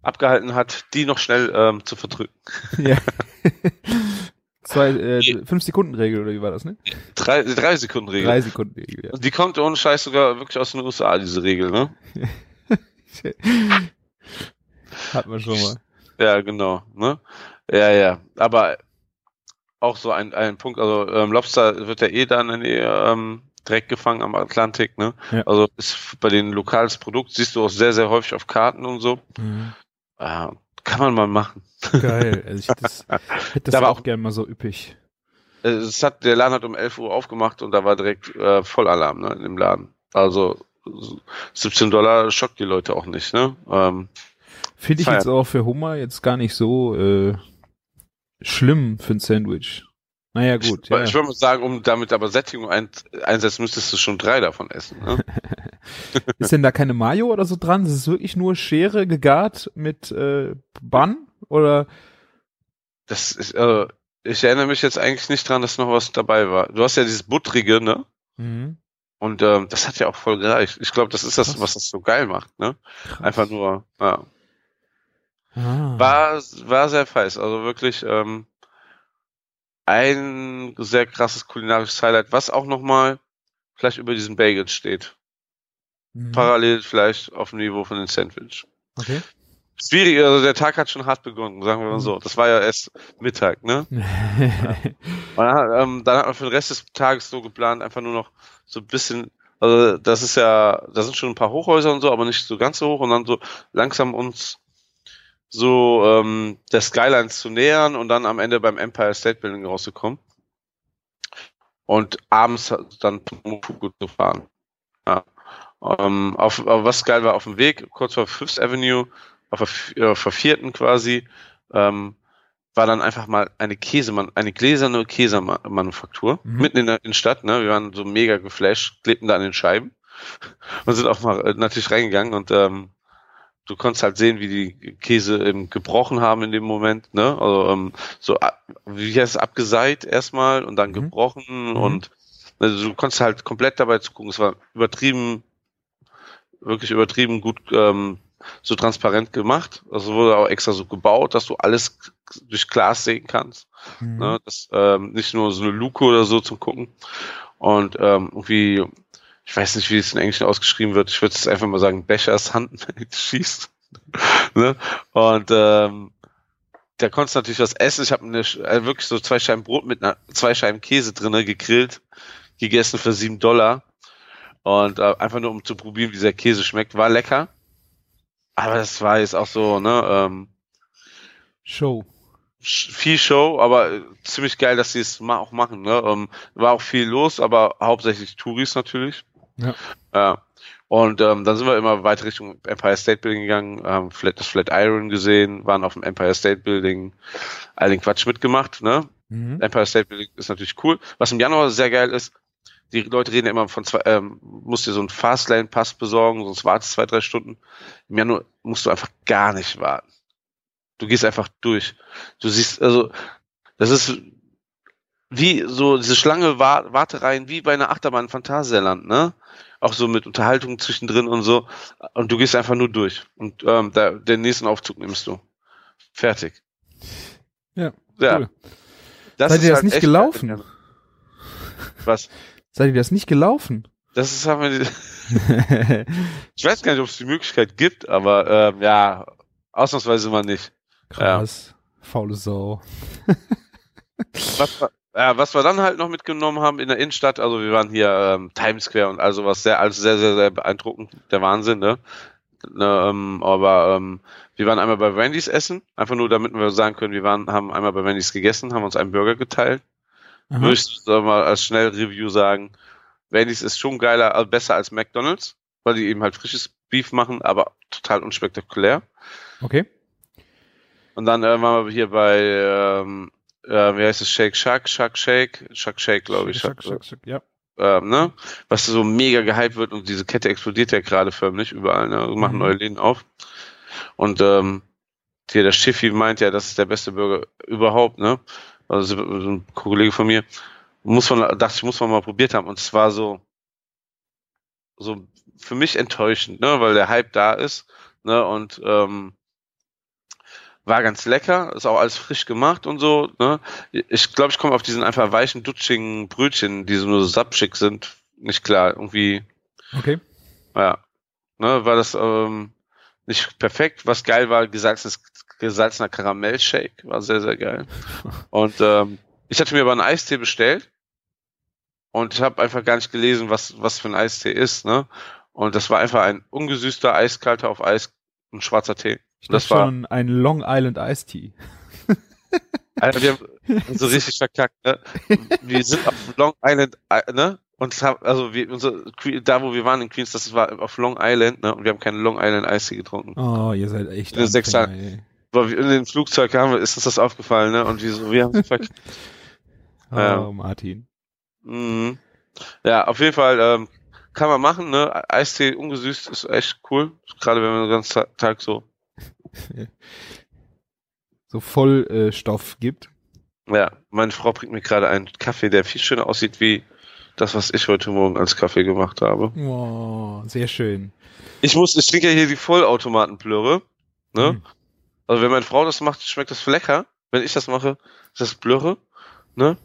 abgehalten hat, die noch schnell ähm, zu verdrücken. Ja. Zwei, äh, fünf Sekunden Regel oder wie war das, ne? Drei, drei Sekunden Regel. Drei Sekunden Regel, ja. Und die kommt ohne Scheiß sogar wirklich aus den USA, diese Regel, ne? Hat man schon mal. Ja, genau, ne? Ja, ja. Aber auch so ein, ein Punkt, also ähm, Lobster wird ja eh dann in die, ähm, direkt gefangen am Atlantik, ne? Ja. Also ist bei den lokales Produkt, siehst du auch sehr, sehr häufig auf Karten und so. Mhm. Äh, kann man mal machen. Geil. Also ich das, hätte das Da war auch gern mal so üppig. Äh, Es hat, der Laden hat um 11 Uhr aufgemacht und da war direkt äh, Vollalarm ne, in dem Laden. Also 17 Dollar schockt die Leute auch nicht, ne? Ähm, Finde ich jetzt auch für Hummer jetzt gar nicht so äh, schlimm für ein Sandwich. Naja, gut. ich, Ja. ich würde mal sagen, um damit aber Sättigung ein, einsetzen, müsstest du schon drei davon essen. Ne? Ist denn da keine Mayo oder so dran? Ist es wirklich nur Schere gegart mit äh, Bun? Oder Das ist, äh, ich erinnere mich jetzt eigentlich nicht dran, dass noch was dabei war. Du hast ja dieses Buttrige, ne? mhm. Und ähm, das hat ja auch voll gereicht. Ich glaube, das ist das, Krass. was das so geil macht, ne? Einfach nur, ja. Ah. War, war sehr feist. Also wirklich ähm, ein sehr krasses kulinarisches Highlight, was auch nochmal vielleicht über diesen Bagels steht. Mhm. Parallel vielleicht auf dem Niveau von den Sandwich. Okay. Schwierig, also der Tag hat schon hart begonnen, sagen wir mal so. Das war ja erst Mittag, ne? Dann, ähm, dann hat man für den Rest des Tages so geplant, einfach nur noch so ein bisschen, also das ist ja, da sind schon ein paar Hochhäuser und so, aber nicht so ganz so hoch und dann so langsam uns so ähm, der Skylines zu nähern und dann am Ende beim Empire State Building rauszukommen. Und abends dann gut zu fahren. Ja. Ähm, auf, auf, was geil war auf dem Weg, kurz vor Fifth Avenue, auf der, äh, auf der vierten quasi, ähm, war dann einfach mal eine Käsemann, eine gläserne Käsemanufaktur Mhm. mitten in der Innenstadt. Ne? Wir waren so mega geflasht, klebten da an den Scheiben und sind auch mal äh, natürlich reingegangen und ähm, du konntest halt sehen, wie die Käse eben gebrochen haben in dem Moment. Ne? Also ähm, so, ab- wie heißt es, abgeseit erstmal und dann Mhm. gebrochen Mhm. und also du konntest halt komplett dabei zugucken. Es war übertrieben, wirklich übertrieben gut ähm, so transparent gemacht. Also wurde auch extra so gebaut, dass du alles durch Glas sehen kannst. Mhm. Ne? Das, ähm, nicht nur so eine Luke oder so zum Gucken. Und ähm, irgendwie, ich weiß nicht, wie es in Englisch ausgeschrieben wird. Ich würde es einfach mal sagen, Bechers Hand schießt. ne? Und ähm, da konntest du natürlich was essen. Ich habe eine, äh, wirklich so zwei Scheiben Brot mit einer, zwei Scheiben Käse drinne gegrillt, gegessen für sieben Dollar. Und äh, einfach nur um zu probieren, wie dieser Käse schmeckt. War lecker. Aber das war jetzt auch so, ne, ähm, Show. viel Show, aber äh, ziemlich geil, dass sie es auch machen. Ne? Ähm, war auch viel los, aber hauptsächlich Touris natürlich. Ja. Ja. Und ähm, dann sind wir immer weiter Richtung Empire State Building gegangen, haben Flat, das Flatiron gesehen, waren auf dem Empire State Building, all den Quatsch mitgemacht. Ne? Mhm. Empire State Building ist natürlich cool. Was im Januar sehr geil ist, die Leute reden ja immer von zwei, ähm, musst dir so einen Fastlane-Pass besorgen, sonst wartest zwei, drei Stunden. Im Januar musst du einfach gar nicht warten. Du gehst einfach durch. Du siehst, also, das ist wie so diese Schlange Wa- Wartereien wie bei einer Achterbahn in Phantasialand, ne? Auch so mit Unterhaltung zwischendrin und so. Und du gehst einfach nur durch. Und ähm, da, den nächsten Aufzug nimmst du. Fertig. Ja, Ja. cool. Das Seid ist ihr das halt nicht gelaufen? Was? Seid ihr das nicht gelaufen? Das ist haben wir die, Ich weiß gar nicht, ob es die Möglichkeit gibt, aber ähm, ja, ausnahmsweise mal nicht. Krass. Faule Sau. Was, ja, was wir dann halt noch mitgenommen haben in der Innenstadt, also wir waren hier ähm, Times Square und also was sehr, also sehr, sehr, sehr beeindruckend, der Wahnsinn, ne? ne ähm, aber ähm, wir waren einmal bei Wendy's essen, einfach nur damit wir sagen können, wir waren, haben einmal bei Wendy's gegessen, haben uns einen Burger geteilt. Aha. Würde ich mal als schnell Review sagen, Wendy's ist schon geiler, also besser als McDonald's, weil die eben halt frisches Beef machen, aber total unspektakulär. Okay. Und dann äh, waren wir hier bei ähm, äh, wie heißt es, Shake Shack, Shack Shake, Shack Shake, glaube ich. Schack, schack, schack, ja. ähm, ne? Was so mega gehypt wird und diese Kette explodiert ja gerade förmlich überall, ne? Wir machen Mhm. neue Läden auf. Und ähm, hier der Schiffi meint ja, das ist der beste Burger überhaupt, ne? Also so ein Kollege von mir. Muss man, dachte ich, muss man mal probiert haben. Und es war so, so für mich enttäuschend, ne? Weil der Hype da ist, ne? Und ähm, war ganz lecker, ist auch alles frisch gemacht und so, ne? Ich glaube, ich komme auf diesen einfach weichen, dutschigen Brötchen, die so nur so sapschig sind, nicht klar. Irgendwie, Okay. ja, ne, war das ähm, nicht perfekt. Was geil war, gesalzenes, gesalzener Karamellshake, war sehr, sehr geil. Und ähm, ich hatte mir aber einen Eistee bestellt und ich habe einfach gar nicht gelesen, was, was für ein Eistee ist, ne? Und das war einfach ein ungesüßter, eiskalter auf Eis, ein schwarzer Tee. Ich Das war- schon ein Long Island Iced Tea. Alter, wir haben so richtig verkackt, ne? Wir sind auf Long Island, ne? Und haben, also wir, unser, da wo wir waren in Queens, das war auf Long Island, ne? Und wir haben keinen Long Island Eistee getrunken. Oh, ihr seid echt. Anfänger. Aber wir in den Flugzeug haben, wir- ist uns das aufgefallen, ne? Und wir so, wir haben verkackt. Oh, Ja. Martin. Mhm. Ja, auf jeden Fall, ähm, kann man machen, ne? Eistee ungesüßt ist echt cool. Gerade wenn man den ganzen Ta- Tag so, So Vollstoff äh, Stoff gibt. ja, meine Frau bringt mir gerade einen Kaffee, der viel schöner aussieht wie das, was ich heute Morgen als Kaffee gemacht habe. Oh, sehr schön. Ich muss, ich trinke ja hier die Vollautomatenplöre. Ne? Mhm. Also wenn meine Frau das macht, schmeckt das lecker. Wenn ich das mache, ist das Blöre. Ne?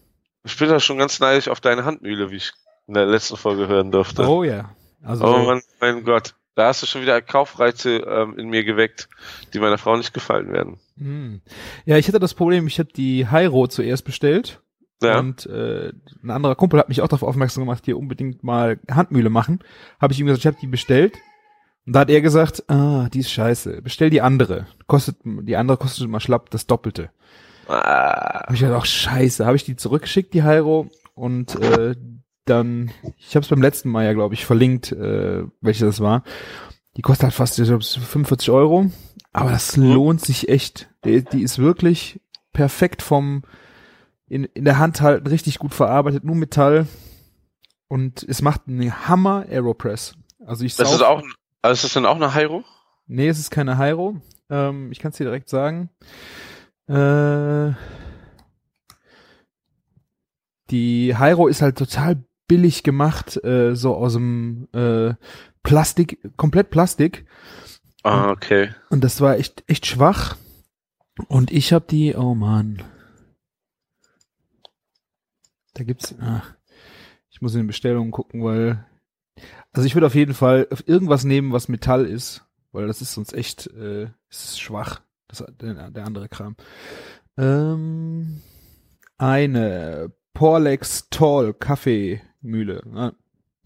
Ich bin da schon ganz neidisch auf deine Handmühle, wie ich in der letzten Folge hören durfte. Oh ja. Also oh mein, mein Gott. Da hast du schon wieder Kaufreize ähm, in mir geweckt, die meiner Frau nicht gefallen werden. Hm. Ja, ich hatte das Problem, ich hatte die Hyro zuerst bestellt Ja. und äh, ein anderer Kumpel hat mich auch darauf aufmerksam gemacht, hier unbedingt mal Handmühle machen. Habe ich ihm gesagt, ich habe die bestellt. Und da hat er gesagt, ah, die ist scheiße. Bestell die andere. Kostet, die andere kostet mal schlapp das Doppelte. Ah, Habe ich gedacht, ach scheiße, habe ich die zurückgeschickt, die Hyro, und äh, dann, ich habe es beim letzten Mal ja, glaube ich, verlinkt, äh, welche das war. Die kostet halt fast ich glaub, 45 Euro, aber das Mhm. lohnt sich echt. Die, die ist wirklich perfekt vom in, in der Hand halten, richtig gut verarbeitet, nur Metall und es macht einen Hammer Aeropress. Also ich das ist auch, also ist das denn auch eine Hyro? Nee, es ist keine Hyro. Ähm, ich kann es dir direkt sagen. Äh, die Hyro ist halt total billig gemacht, äh, so aus dem äh, Plastik, komplett Plastik. Ah, okay. Und das war echt, echt schwach. Und ich habe die, oh man. Da gibt's, ah, ich muss in den Bestellungen gucken, weil, also ich würde auf jeden Fall irgendwas nehmen, was Metall ist, weil das ist sonst echt, äh, es ist schwach, das, der, der andere Kram. Ähm, eine Porlex Tall Kaffeemühle, ah,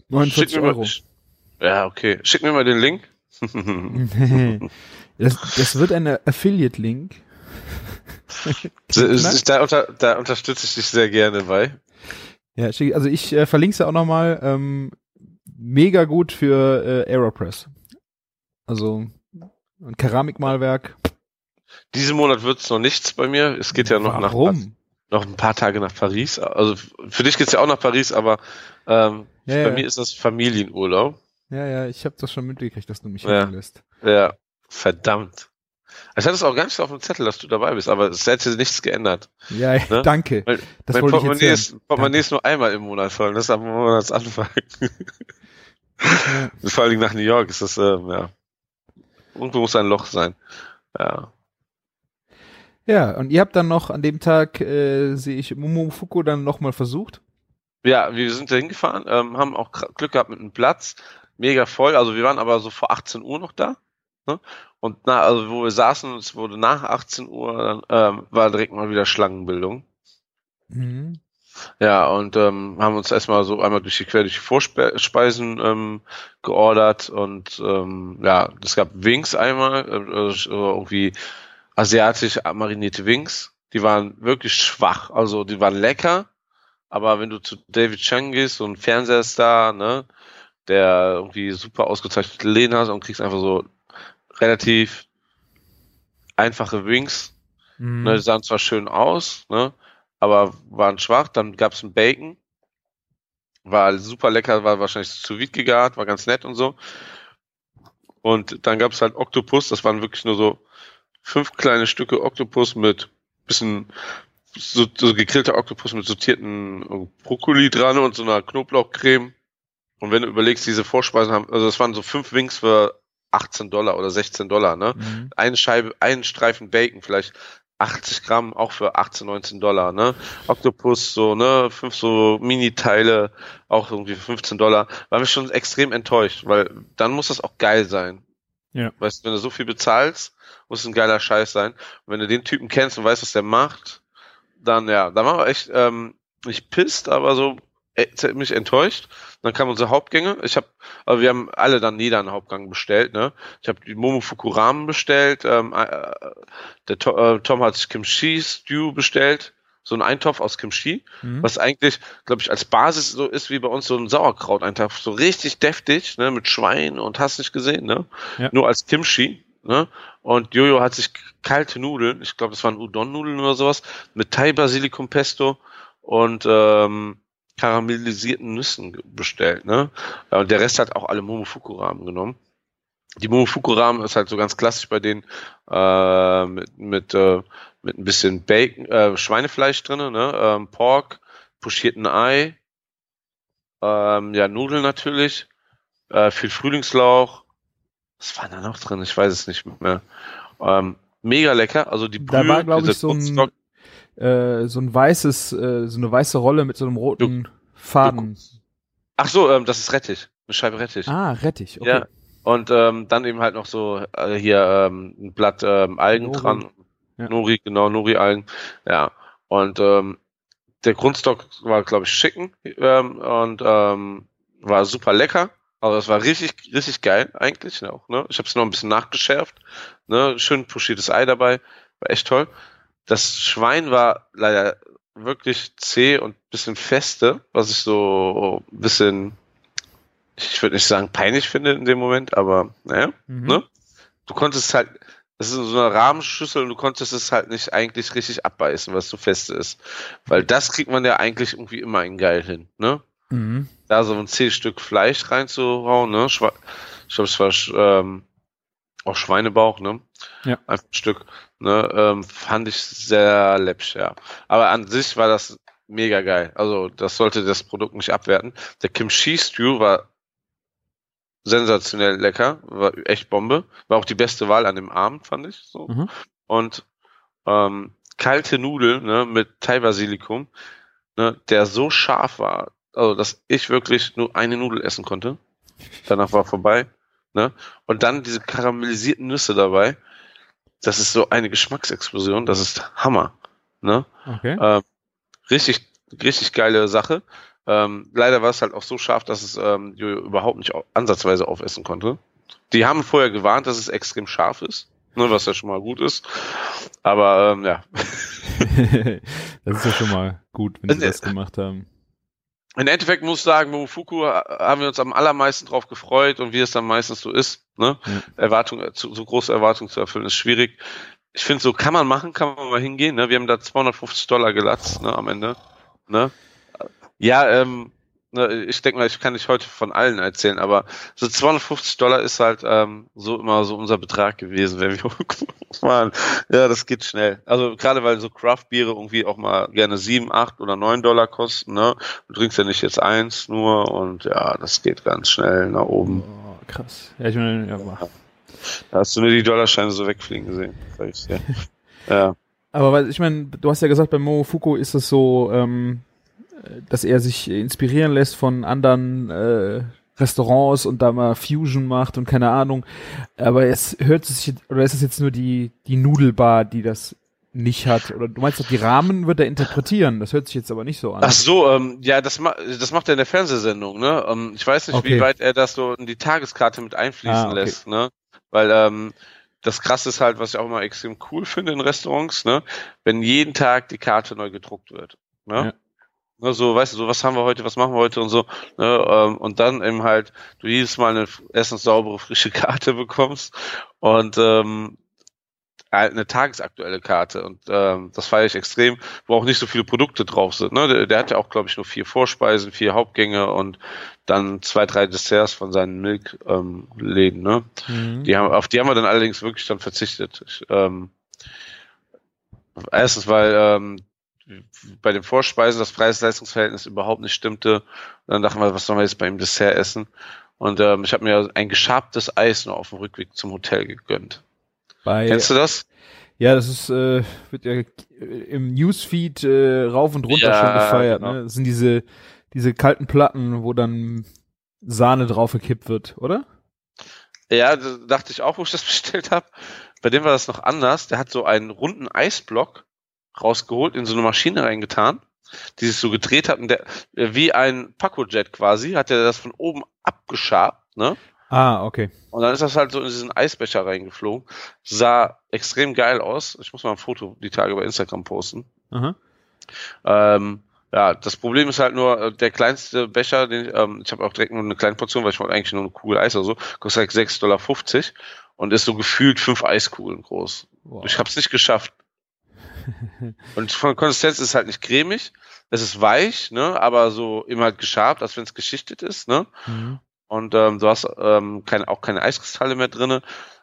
49 Schick mir Euro. Mal, ja, okay. Schick mir mal den Link. das, das wird eine Affiliate-Link. Da, unter, da unterstütze ich dich sehr gerne bei. Ja, also ich äh, verlinke es ja auch nochmal. Ähm, mega gut für äh, Aeropress. Also ein Keramikmalwerk. Diesen Monat wird es noch nichts bei mir. Es geht ja noch nach Warum? Noch ein paar Tage nach Paris. Also für dich geht's ja auch nach Paris, aber ähm, Ja, bei ja. mir ist das Familienurlaub. Ja, ja, ich habe das schon mitgekriegt, dass du mich Ja. lässt. Ja, verdammt. Ich hatte es auch gar nicht so auf dem Zettel, dass du dabei bist, aber es hätte nichts geändert. Ja, Ne? danke. Mein, Das mein wollte ich Portemonnaie ist, Portemonnaie ist nur einmal im Monat voll. Das ist am Monatsanfang. Ja. Vor allem nach New York ist das, ähm, ja. Irgendwo muss ein Loch sein. Ja. Ja, und ihr habt dann noch an dem Tag, äh, sehe ich, Momofuku dann nochmal versucht. Ja, wir sind da hingefahren, ähm, haben auch Glück gehabt mit einem Platz. Mega voll. Also wir waren aber so vor 18 Uhr noch da. Ne? Und na, also wo wir saßen, es wurde nach 18 Uhr, dann ähm, war direkt mal wieder Schlangenbildung. Mhm. Ja, und ähm, haben uns erstmal so einmal durch die quer durch die Vorspeisen ähm, geordert und ähm, ja, es gab Wings einmal, äh, äh, irgendwie asiatisch marinierte Wings. Die waren wirklich schwach, also die waren lecker, aber wenn du zu David Chang gehst, so ein Fernsehstar, ne, der irgendwie super ausgezeichnete Läden hat und kriegst einfach so relativ einfache Wings, Mhm. Ne, die sahen zwar schön aus, ne, aber waren schwach. Dann gab's ein Bacon, war super lecker, war wahrscheinlich zu weit gegart, war ganz nett und so. Und dann gab's halt Oktopus, das waren wirklich nur so fünf kleine Stücke Oktopus mit bisschen so, so gegrillter Oktopus mit sortierten Brokkoli dran und so einer Knoblauchcreme. Und wenn du überlegst, diese Vorspeisen haben, also das waren so fünf Wings für 18 Dollar oder 16 Dollar, ne? Mhm. Eine Scheibe, einen Streifen Bacon, vielleicht 80 Gramm, auch für 18, 19 Dollar, ne? Oktopus, so, ne? Fünf so Mini-Teile, auch irgendwie für 15 Dollar. Waren wir schon extrem enttäuscht, weil dann muss das auch geil sein. Ja. Weißt du, wenn du so viel bezahlst, muss es ein geiler Scheiß sein. Und wenn du den Typen kennst und weißt, was der macht, dann, ja, da waren wir echt, ähm, nicht pisst, aber so äh, mich enttäuscht. Dann kam unsere Hauptgänge. Ich habe, also wir haben alle dann jeder einen Hauptgang bestellt. Ne, ich habe die Momofuku Ramen bestellt. Ähm, äh, der to äh, Tom hat sich Kimchi Stew bestellt, so ein Eintopf aus Kimchi, Mhm. was eigentlich, glaube ich, als Basis so ist wie bei uns so ein Sauerkraut-Eintopf, so richtig deftig, ne, mit Schwein und hast nicht gesehen, ne, Ja. nur als Kimchi. Ne? Und Jojo hat sich kalte Nudeln, ich glaube, das waren Udon-Nudeln oder sowas, mit Thai-Basilikum Pesto und ähm, karamellisierten Nüssen bestellt. Ne? Und der Rest hat auch alle Momofuku-Ramen genommen. Die Momofuku-Ramen ist halt so ganz klassisch bei denen äh, mit, mit, äh, mit ein bisschen Bacon, äh, Schweinefleisch drinne, ne? ähm, Pork, pochierten Ei, ähm, ja, Nudeln natürlich, äh, viel Frühlingslauch. Was war da noch drin? Ich weiß es nicht mehr. Ähm, mega lecker. Also die Da war, glaub ich, so ein- Äh, so ein weißes, äh, so eine weiße Rolle mit so einem roten Faden. Ach so, ähm, das ist Rettich. Eine Scheibe Rettich. Ah, Rettich, okay. Ja. Und ähm, dann eben halt noch so äh, hier ähm, ein Blatt ähm, Algen Nori. dran. Ja. Nori, genau, Nori-Algen. Ja. Und ähm, der Grundstock war, glaube ich, schicken ähm, und ähm, war super lecker. Also das war richtig, richtig geil eigentlich auch. Ne? Ich habe es noch ein bisschen nachgeschärft. Ne? Schön pochiertes Ei dabei. War echt toll. Das Schwein war leider wirklich zäh und bisschen feste, was ich so ein bisschen, ich würde nicht sagen peinlich finde in dem Moment, aber naja, Mhm. ne? Du konntest halt, das ist so eine Rahmenschüssel und du konntest es halt nicht eigentlich richtig abbeißen, was so fest ist. Weil das kriegt man ja eigentlich irgendwie immer in geil hin, ne? Mhm. Da so ein zehn Stück Fleisch reinzuhauen, ne? Schwa ich glaube, es war ähm, auch Schweinebauch, ne? Ja. Ein Stück, ne? Ähm, fand ich sehr läppisch, ja. Aber an sich war das mega geil. Also, das sollte das Produkt nicht abwerten. Der Kimchi Stew war sensationell lecker, war echt Bombe. War auch die beste Wahl an dem Abend, fand ich, so. Mhm. Und, ähm, kalte Nudeln, ne? Mit Thai-Basilikum, ne? Der so scharf war, also, dass ich wirklich nur eine Nudel essen konnte. Danach war vorbei. Ne? Und dann diese karamellisierten Nüsse dabei. Das ist so eine Geschmacksexplosion. Das ist Hammer. Ne? Okay. Ähm, richtig, richtig geile Sache. Ähm, leider war es halt auch so scharf, dass es ähm, Jojo überhaupt nicht ansatzweise aufessen konnte. Die haben vorher gewarnt, dass es extrem scharf ist, ne, was ja schon mal gut ist. Aber ähm, ja, das ist ja schon mal gut, wenn sie Äh, das gemacht haben. Im Endeffekt muss ich sagen, Momofuku äh, haben wir uns am allermeisten drauf gefreut und wie es dann meistens so ist, ne? Ja. Erwartung, zu, so große Erwartungen zu erfüllen, ist schwierig. Ich finde, so kann man machen, kann man mal hingehen, ne? Wir haben da 250 Dollar gelatzt, ne, am Ende, ne? Ja, ähm, ne, ich denke mal, ich kann nicht heute von allen erzählen, aber so 250 Dollar ist halt ähm, so immer so unser Betrag gewesen, wenn wir waren. Ja, das geht schnell. Also gerade weil so Craft-Biere irgendwie auch mal gerne 7, 8 oder 9 Dollar kosten, ne? Du trinkst ja nicht jetzt eins nur und ja, das geht ganz schnell nach oben. Oh, krass. Ja, ich meine, ja, aber- Da hast du nur die Dollarscheine so wegfliegen gesehen. Sag ich's dir. Ja. Aber weil, ich meine, du hast ja gesagt, bei Momofuku ist es so, ähm, äh, dass er sich inspirieren lässt von anderen äh, Restaurants und da mal Fusion macht und keine Ahnung. Aber es hört sich, jetzt- oder ist es jetzt nur die, die Nudelbar, die das nicht hat? Oder du meinst doch, die Rahmen wird er interpretieren. Das hört sich jetzt aber nicht so an. Ach so, ähm, ja, das, ma das macht er in der Fernsehsendung, ne? Ähm, ich weiß nicht, Okay. wie weit er das so in die Tageskarte mit einfließen Ah, okay. lässt, ne? Weil ähm, das krasse ist halt, was ich auch immer extrem cool finde in Restaurants, ne? Wenn jeden Tag die Karte neu gedruckt wird, ne? Ja. Ne, so, weißt du, so, was haben wir heute, was machen wir heute und so, ne, ähm, und dann eben halt, du jedes Mal eine erstens saubere, frische Karte bekommst und ähm, eine tagesaktuelle Karte und ähm, das feiere ich extrem, wo auch nicht so viele Produkte drauf sind. Ne? Der, der hat ja auch, glaube ich, nur vier Vorspeisen, vier Hauptgänge und dann zwei, drei Desserts von seinen Milkläden. Ähm, ne? Mhm. Die haben, auf die haben wir dann allerdings wirklich dann verzichtet. Ich, ähm, erstens, weil ähm, bei den Vorspeisen das Preis-Leistungs-Verhältnis überhaupt nicht stimmte. Und dann dachten wir, was sollen wir jetzt beim Dessert essen? Und ähm, ich habe mir ein geschabtes Eis noch auf dem Rückweg zum Hotel gegönnt. Bei, Kennst du das? Ja, das ist äh, wird ja im Newsfeed äh, rauf und runter ja, schon gefeiert. Genau. Ne? Das sind diese diese kalten Platten, wo dann Sahne drauf gekippt wird, oder? Ja, dachte ich auch, wo ich das bestellt habe. Bei dem war das noch anders. Der hat so einen runden Eisblock rausgeholt, in so eine Maschine reingetan, die sich so gedreht hat und der, wie ein Paco-Jet quasi, hat er das von oben abgeschabt, ne? Ah, okay. Und dann ist das halt so in diesen Eisbecher reingeflogen. Sah extrem geil aus. Ich muss mal ein Foto die Tage bei Instagram posten. Mhm. Ähm, ja, das Problem ist halt nur, äh, der kleinste Becher, den, ähm, ich habe auch direkt nur eine kleine Portion, weil ich wollte eigentlich nur eine Kugel Eis oder so, kostet halt 6,50 Dollar und ist so gefühlt fünf Eiskugeln groß. Wow. Ich habe es nicht geschafft. Und von der Konsistenz ist es halt nicht cremig, es ist weich, ne, aber so immer halt geschabt, als wenn es geschichtet ist, ne. Mhm. Und ähm, du hast ähm, keine, auch keine Eiskristalle mehr drinne.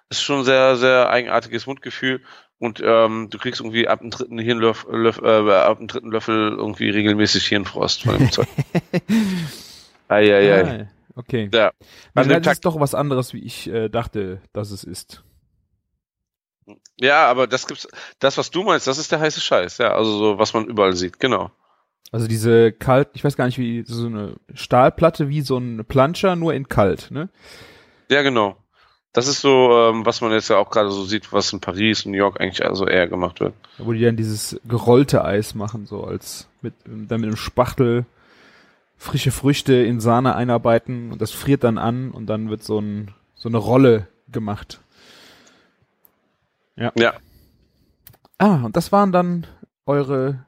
Ist schon ein sehr, sehr eigenartiges Mundgefühl. Und ähm, du kriegst irgendwie ab dem dritten Hirnlöffel, äh, ab dem dritten Löffel irgendwie regelmäßig Hirnfrost von dem Zeug. Eieiei. Ah, okay. Ja. An das ist doch was anderes, wie ich äh, dachte, dass es ist. Ja, aber das gibt's, das, was du meinst, das ist der heiße Scheiß, ja, also so, was man überall sieht, genau. Also diese kalt, ich weiß gar nicht, wie, so eine Stahlplatte wie so ein Planscher, nur in kalt, ne? Ja, genau. Das ist so, ähm, was man jetzt ja auch gerade so sieht, was in Paris, New York eigentlich also eher gemacht wird. Wo die dann dieses gerollte Eis machen, so als mit, dann mit einem Spachtel frische Früchte in Sahne einarbeiten und das friert dann an und dann wird so ein, so eine Rolle gemacht. Ja. Ja. Ah, und das waren dann eure,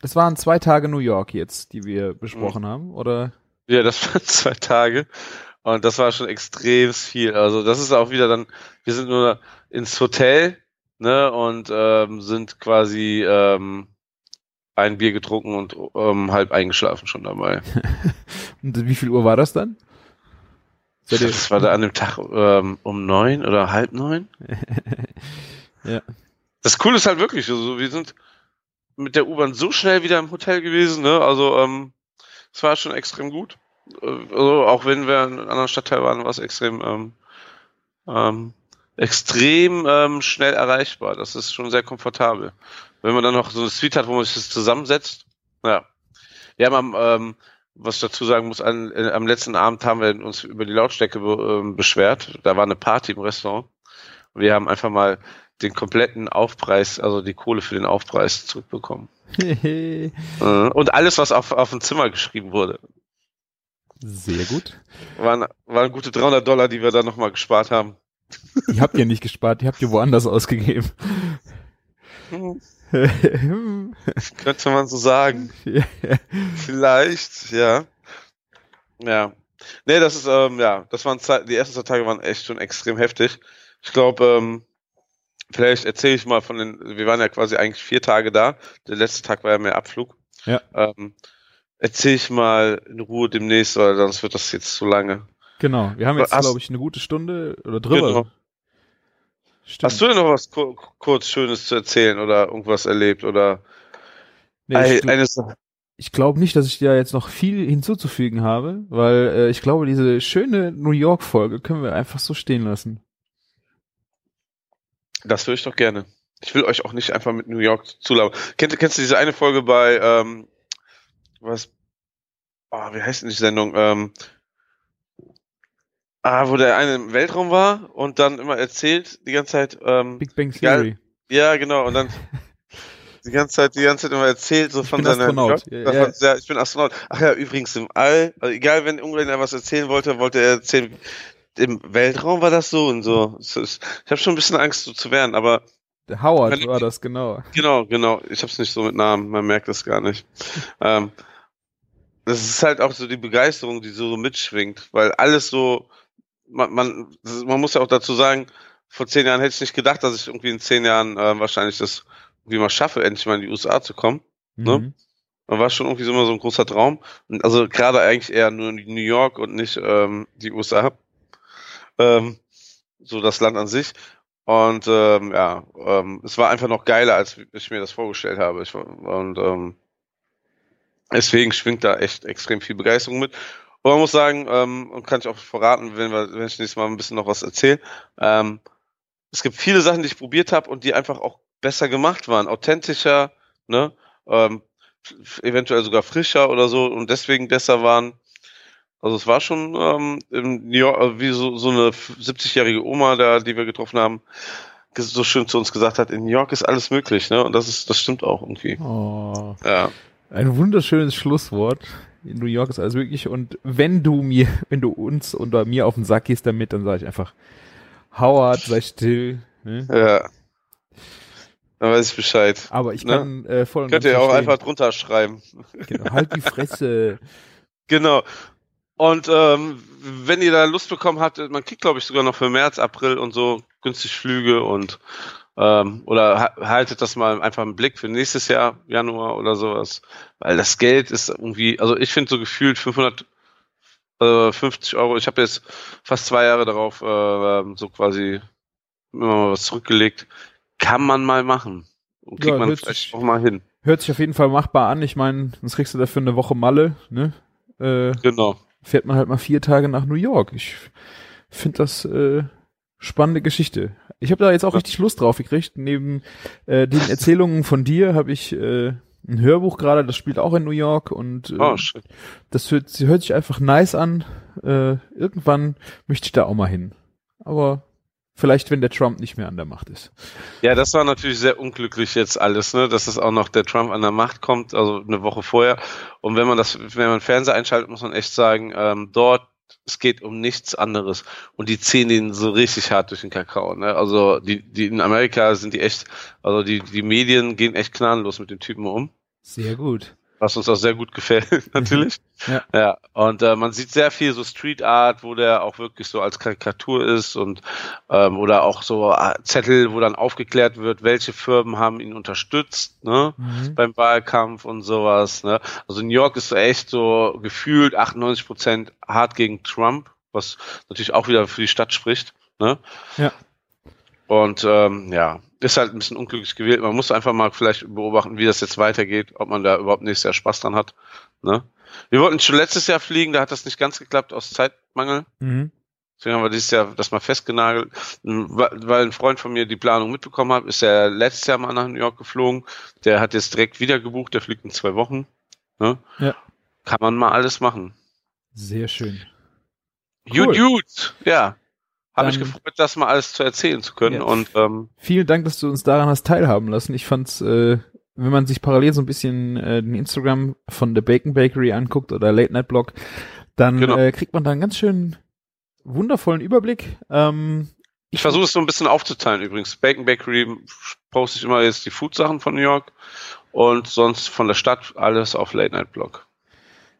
das waren zwei Tage New York jetzt, die wir besprochen mhm. haben, oder? Ja, das waren zwei Tage. Und das war schon extrem viel. Also das ist auch wieder dann, wir sind nur ins Hotel, ne, und ähm, sind quasi ähm, ein Bier getrunken und ähm, halb eingeschlafen schon dabei. und wie viel Uhr war das dann? Das war da an dem Tag ähm, um neun oder halb neun. ja. Das Coole ist halt wirklich, also wir sind mit der U-Bahn so schnell wieder im Hotel gewesen, ne? Also ähm, es war schon extrem gut. Äh, also auch wenn wir in einem anderen Stadtteil waren, war es extrem ähm, ähm, extrem ähm, schnell erreichbar. Das ist schon sehr komfortabel. Wenn man dann noch so eine Suite hat, wo man sich das zusammensetzt, ja. Wir haben am ähm, was ich dazu sagen muss, an, äh, am letzten Abend haben wir uns über die Lautstärke be, äh, beschwert. Da war eine Party im Restaurant. Wir haben einfach mal den kompletten Aufpreis, also die Kohle für den Aufpreis zurückbekommen. äh, und alles, was auf, auf dem Zimmer geschrieben wurde. Sehr gut. Waren, waren gute 300 Dollar, die wir da nochmal gespart haben. Die habt ihr nicht gespart, die habt ihr woanders ausgegeben. Könnte man so sagen. Vielleicht, ja. Ja. Nee, das ist, ähm, ja, das waren Zeit, die ersten zwei Tage waren echt schon extrem heftig. Ich glaube, ähm, vielleicht erzähle ich mal von den, wir waren ja quasi eigentlich vier Tage da. Der letzte Tag war ja mehr Abflug. Ja. Ähm, erzähle ich mal in Ruhe demnächst, weil sonst wird das jetzt zu lange. Genau, wir haben jetzt, glaube ich, eine gute Stunde oder drüber. Genau. Stimmt. Hast du denn noch was kur kurz Schönes zu erzählen oder irgendwas erlebt oder nee, eine, ich glaube nicht, dass ich da jetzt noch viel hinzuzufügen habe, weil äh, ich glaube, diese schöne New York-Folge können wir einfach so stehen lassen. Das würde ich doch gerne. Ich will euch auch nicht einfach mit New York zulaufen. Kennst, kennst du diese eine Folge bei, ähm, was, oh, wie heißt denn die Sendung? Ähm, Ah, wo der eine im Weltraum war und dann immer erzählt, die ganze Zeit. Ähm, Big Bang Theory. Ja, genau. Und dann die ganze Zeit, die ganze Zeit immer erzählt, so ich von seiner. Astronaut. Ja, ja. ja, ich bin Astronaut. Ach ja, übrigens im All, also egal, wenn irgendwer was erzählen wollte, wollte er erzählen, im Weltraum war das so und so. Ich habe schon ein bisschen Angst, so zu werden, aber. Der Howard wenn, war das, genau. Genau, genau. Ich hab's nicht so mit Namen, man merkt das gar nicht. ähm, das ist halt auch so die Begeisterung, die so mitschwingt, weil alles so man, man, man muss ja auch dazu sagen, vor zehn Jahren hätte ich nicht gedacht, dass ich irgendwie in zehn Jahren äh, wahrscheinlich das irgendwie mal schaffe, endlich mal in die USA zu kommen. Ne? Mhm. Das war schon irgendwie so immer so ein großer Traum. Und also gerade eigentlich eher nur New York und nicht ähm, die USA. Ähm, so das Land an sich. Und ähm, ja, ähm, es war einfach noch geiler, als ich mir das vorgestellt habe. Ich, und ähm, deswegen schwingt da echt extrem viel Begeisterung mit. Und man muss sagen, ähm, und kann ich auch verraten, wenn, wir, wenn ich nächstes Mal ein bisschen noch was erzähle, ähm, es gibt viele Sachen, die ich probiert habe und die einfach auch besser gemacht waren, authentischer, ne? Ähm, eventuell sogar frischer oder so und deswegen besser waren. Also es war schon ähm, im New York, äh, wie so, so eine 70-jährige Oma da, die wir getroffen haben, so schön zu uns gesagt hat, in New York ist alles möglich, ne? Und das ist, das stimmt auch irgendwie. Oh. Ja. Ein wunderschönes Schlusswort. In New York ist alles möglich. Und wenn du mir, wenn du uns oder mir auf den Sack gehst damit, dann sage ich einfach, Howard, sei still. Ne? Ja. Dann weiß ich Bescheid. Aber ich Ne? kann äh, voll und Könnt ihr auch einfach drunter schreiben. Genau, halt die Fresse. Genau. Und ähm, wenn ihr da Lust bekommen habt, man kriegt, glaube ich, sogar noch für März, April und so günstig Flüge und ähm, oder ha haltet das mal einfach im Blick für nächstes Jahr, Januar oder sowas. Weil das Geld ist irgendwie, also ich finde so gefühlt 550 Euro. Ich habe jetzt fast zwei Jahre darauf äh, so quasi immer mal was zurückgelegt. Kann man mal machen. Und kriegt Ja, man vielleicht sich- auch mal hin. Hört sich auf jeden Fall machbar an. Ich meine, sonst kriegst du dafür eine Woche Malle, ne? Äh, Genau. fährt man halt mal vier Tage nach New York. Ich finde das äh, spannende Geschichte. Ich habe da jetzt auch Ja. richtig Lust drauf gekriegt. Neben äh, den Erzählungen von dir habe ich äh, ein Hörbuch gerade, das spielt auch in New York und äh, Oh, das hört, hört sich einfach nice an. Äh, irgendwann möchte ich da auch mal hin. Aber vielleicht, wenn der Trump nicht mehr an der Macht ist. Ja, das war natürlich sehr unglücklich jetzt alles, ne, dass es auch noch der Trump an der Macht kommt, also eine Woche vorher. Und wenn man das, wenn man Fernseher einschaltet, muss man echt sagen, ähm, dort es geht um nichts anderes und die ziehen den so richtig hart durch den Kakao. Ne? Also die, die in Amerika sind die echt, also die die Medien gehen echt gnadenlos mit den Typen um Sehr gut. Was uns auch sehr gut gefällt, natürlich. Ja. ja. Und äh, man sieht sehr viel so Street Art, wo der auch wirklich so als Karikatur ist und ähm, oder auch so äh, Zettel, wo dann aufgeklärt wird, welche Firmen haben ihn unterstützt, ne? Mhm. Beim Wahlkampf und sowas, ne? Also New York ist so echt so gefühlt 98 Prozent hart gegen Trump, was natürlich auch wieder für die Stadt spricht, ne? Ja. Und ähm, ja, ist halt ein bisschen unglücklich gewählt. Man muss einfach mal vielleicht beobachten, wie das jetzt weitergeht, ob man da überhaupt nächstes Jahr Spaß dran hat. Ne? Wir wollten schon letztes Jahr fliegen, da hat das nicht ganz geklappt aus Zeitmangel. Mhm. Deswegen haben wir dieses Jahr das mal festgenagelt. Weil ein Freund von mir die Planung mitbekommen hat, ist er letztes Jahr mal nach New York geflogen. Der hat jetzt direkt wieder gebucht, der fliegt in zwei Wochen. Ne? Ja. Kann man mal alles machen. Sehr schön. Gut, Cool. gut. Ja. Habe ich Dann- gefreut, das mal alles zu erzählen zu können. Ja. Und ähm, Vielen Dank, dass du uns daran hast teilhaben lassen. Ich fand's, äh, wenn man sich parallel so ein bisschen äh, den Instagram von der Bacon Bakery anguckt oder Late Night Blog, dann Genau. äh, kriegt man da einen ganz schön wundervollen Überblick. Ähm, Ich versuche es so ein bisschen aufzuteilen übrigens. Bacon Bakery poste ich immer jetzt die Food-Sachen von New York und sonst von der Stadt alles auf Late Night Blog.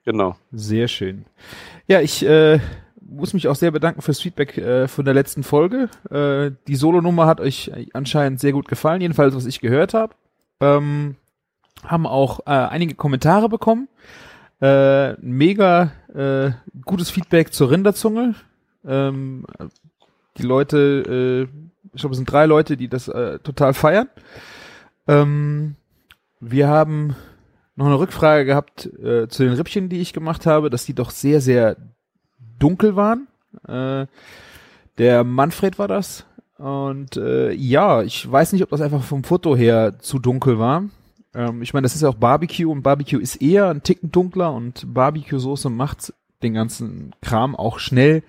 Genau. Sehr schön. Ja, ich äh, muss mich auch sehr bedanken fürs Feedback äh, von der letzten Folge. Äh, die Solo-Nummer hat euch anscheinend sehr gut gefallen, jedenfalls was ich gehört habe. Ähm, haben auch äh, einige Kommentare bekommen. Äh, mega äh, gutes Feedback zur Rinderzunge. Ähm, die Leute, äh, ich glaube, es sind drei Leute, die das äh, total feiern. Ähm, wir haben noch eine Rückfrage gehabt äh, zu den Rippchen, die ich gemacht habe, dass die doch sehr, sehr dunkel waren. Äh, der Manfred war das. Und äh, ja, ich weiß nicht, ob das einfach vom Foto her zu dunkel war. Ähm, ich meine, das ist ja auch Barbecue und Barbecue ist eher ein Ticken dunkler und Barbecue-Soße macht den ganzen Kram auch schnell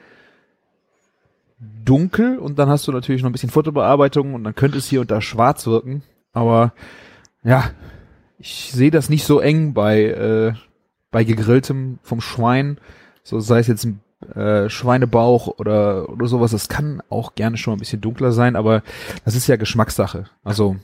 dunkel und dann hast du natürlich noch ein bisschen Fotobearbeitung und dann könnte es hier und da schwarz wirken. Aber ja, ich sehe das nicht so eng bei, äh, bei gegrilltem vom Schwein, so sei es jetzt ein äh, Schweinebauch oder, oder sowas. Das kann auch gerne schon ein bisschen dunkler sein, aber das ist ja Geschmackssache. Also,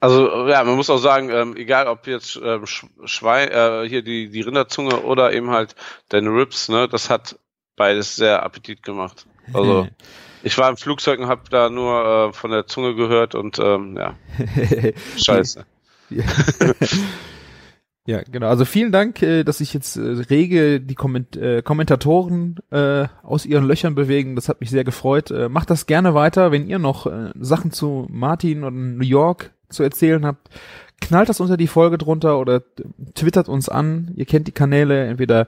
Also ja, man muss auch sagen, ähm, egal ob jetzt ähm, Sch- Schwein, äh, hier die, die Rinderzunge oder eben halt deine Ribs, ne, das hat beides sehr Appetit gemacht. Also ich war im Flugzeug und habe da nur äh, von der Zunge gehört und ähm, ja, scheiße. Ja. genau. Also vielen Dank, äh, dass sich jetzt äh, rege die Komment äh, Kommentatoren äh, aus ihren Löchern bewegen. Das hat mich sehr gefreut. Äh, macht das gerne weiter, wenn ihr noch äh, Sachen zu Martin und New York zu erzählen habt. Knallt das unter die Folge drunter oder twittert uns an. Ihr kennt die Kanäle, entweder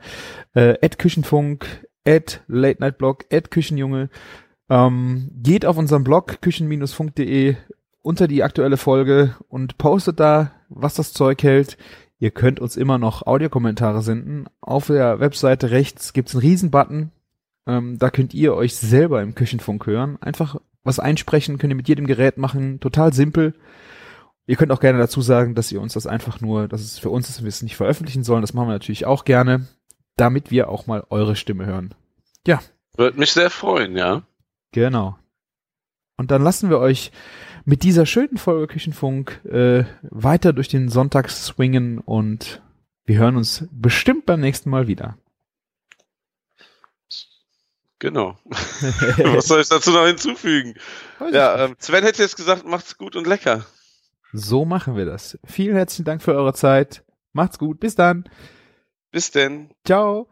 äh, Küchenfunk, at Late Night Blog, at Küchenjunge. Ähm, geht auf unseren Blog küchen-funk.de unter die aktuelle Folge und postet da, was das Zeug hält. Ihr könnt uns immer noch Audiokommentare senden. Auf der Webseite rechts gibt's einen Riesenbutton. Ähm, da könnt ihr euch selber im Küchenfunk hören. Einfach was einsprechen, könnt ihr mit jedem Gerät machen. Total simpel. Ihr könnt auch gerne dazu sagen, dass ihr uns das einfach nur, dass es für uns ist, wir es nicht veröffentlichen sollen. Das machen wir natürlich auch gerne, damit wir auch mal eure Stimme hören. Ja. Würde mich sehr freuen, ja. Genau. Und dann lassen wir euch mit dieser schönen Folge Küchenfunk äh, weiter durch den Sonntag swingen und wir hören uns bestimmt beim nächsten Mal wieder. Genau. Was soll ich dazu noch hinzufügen? Ja, ähm, Sven hätte jetzt gesagt, macht's gut und lecker. So machen wir das. Vielen herzlichen Dank für eure Zeit. Macht's gut. Bis dann. Bis denn. Ciao.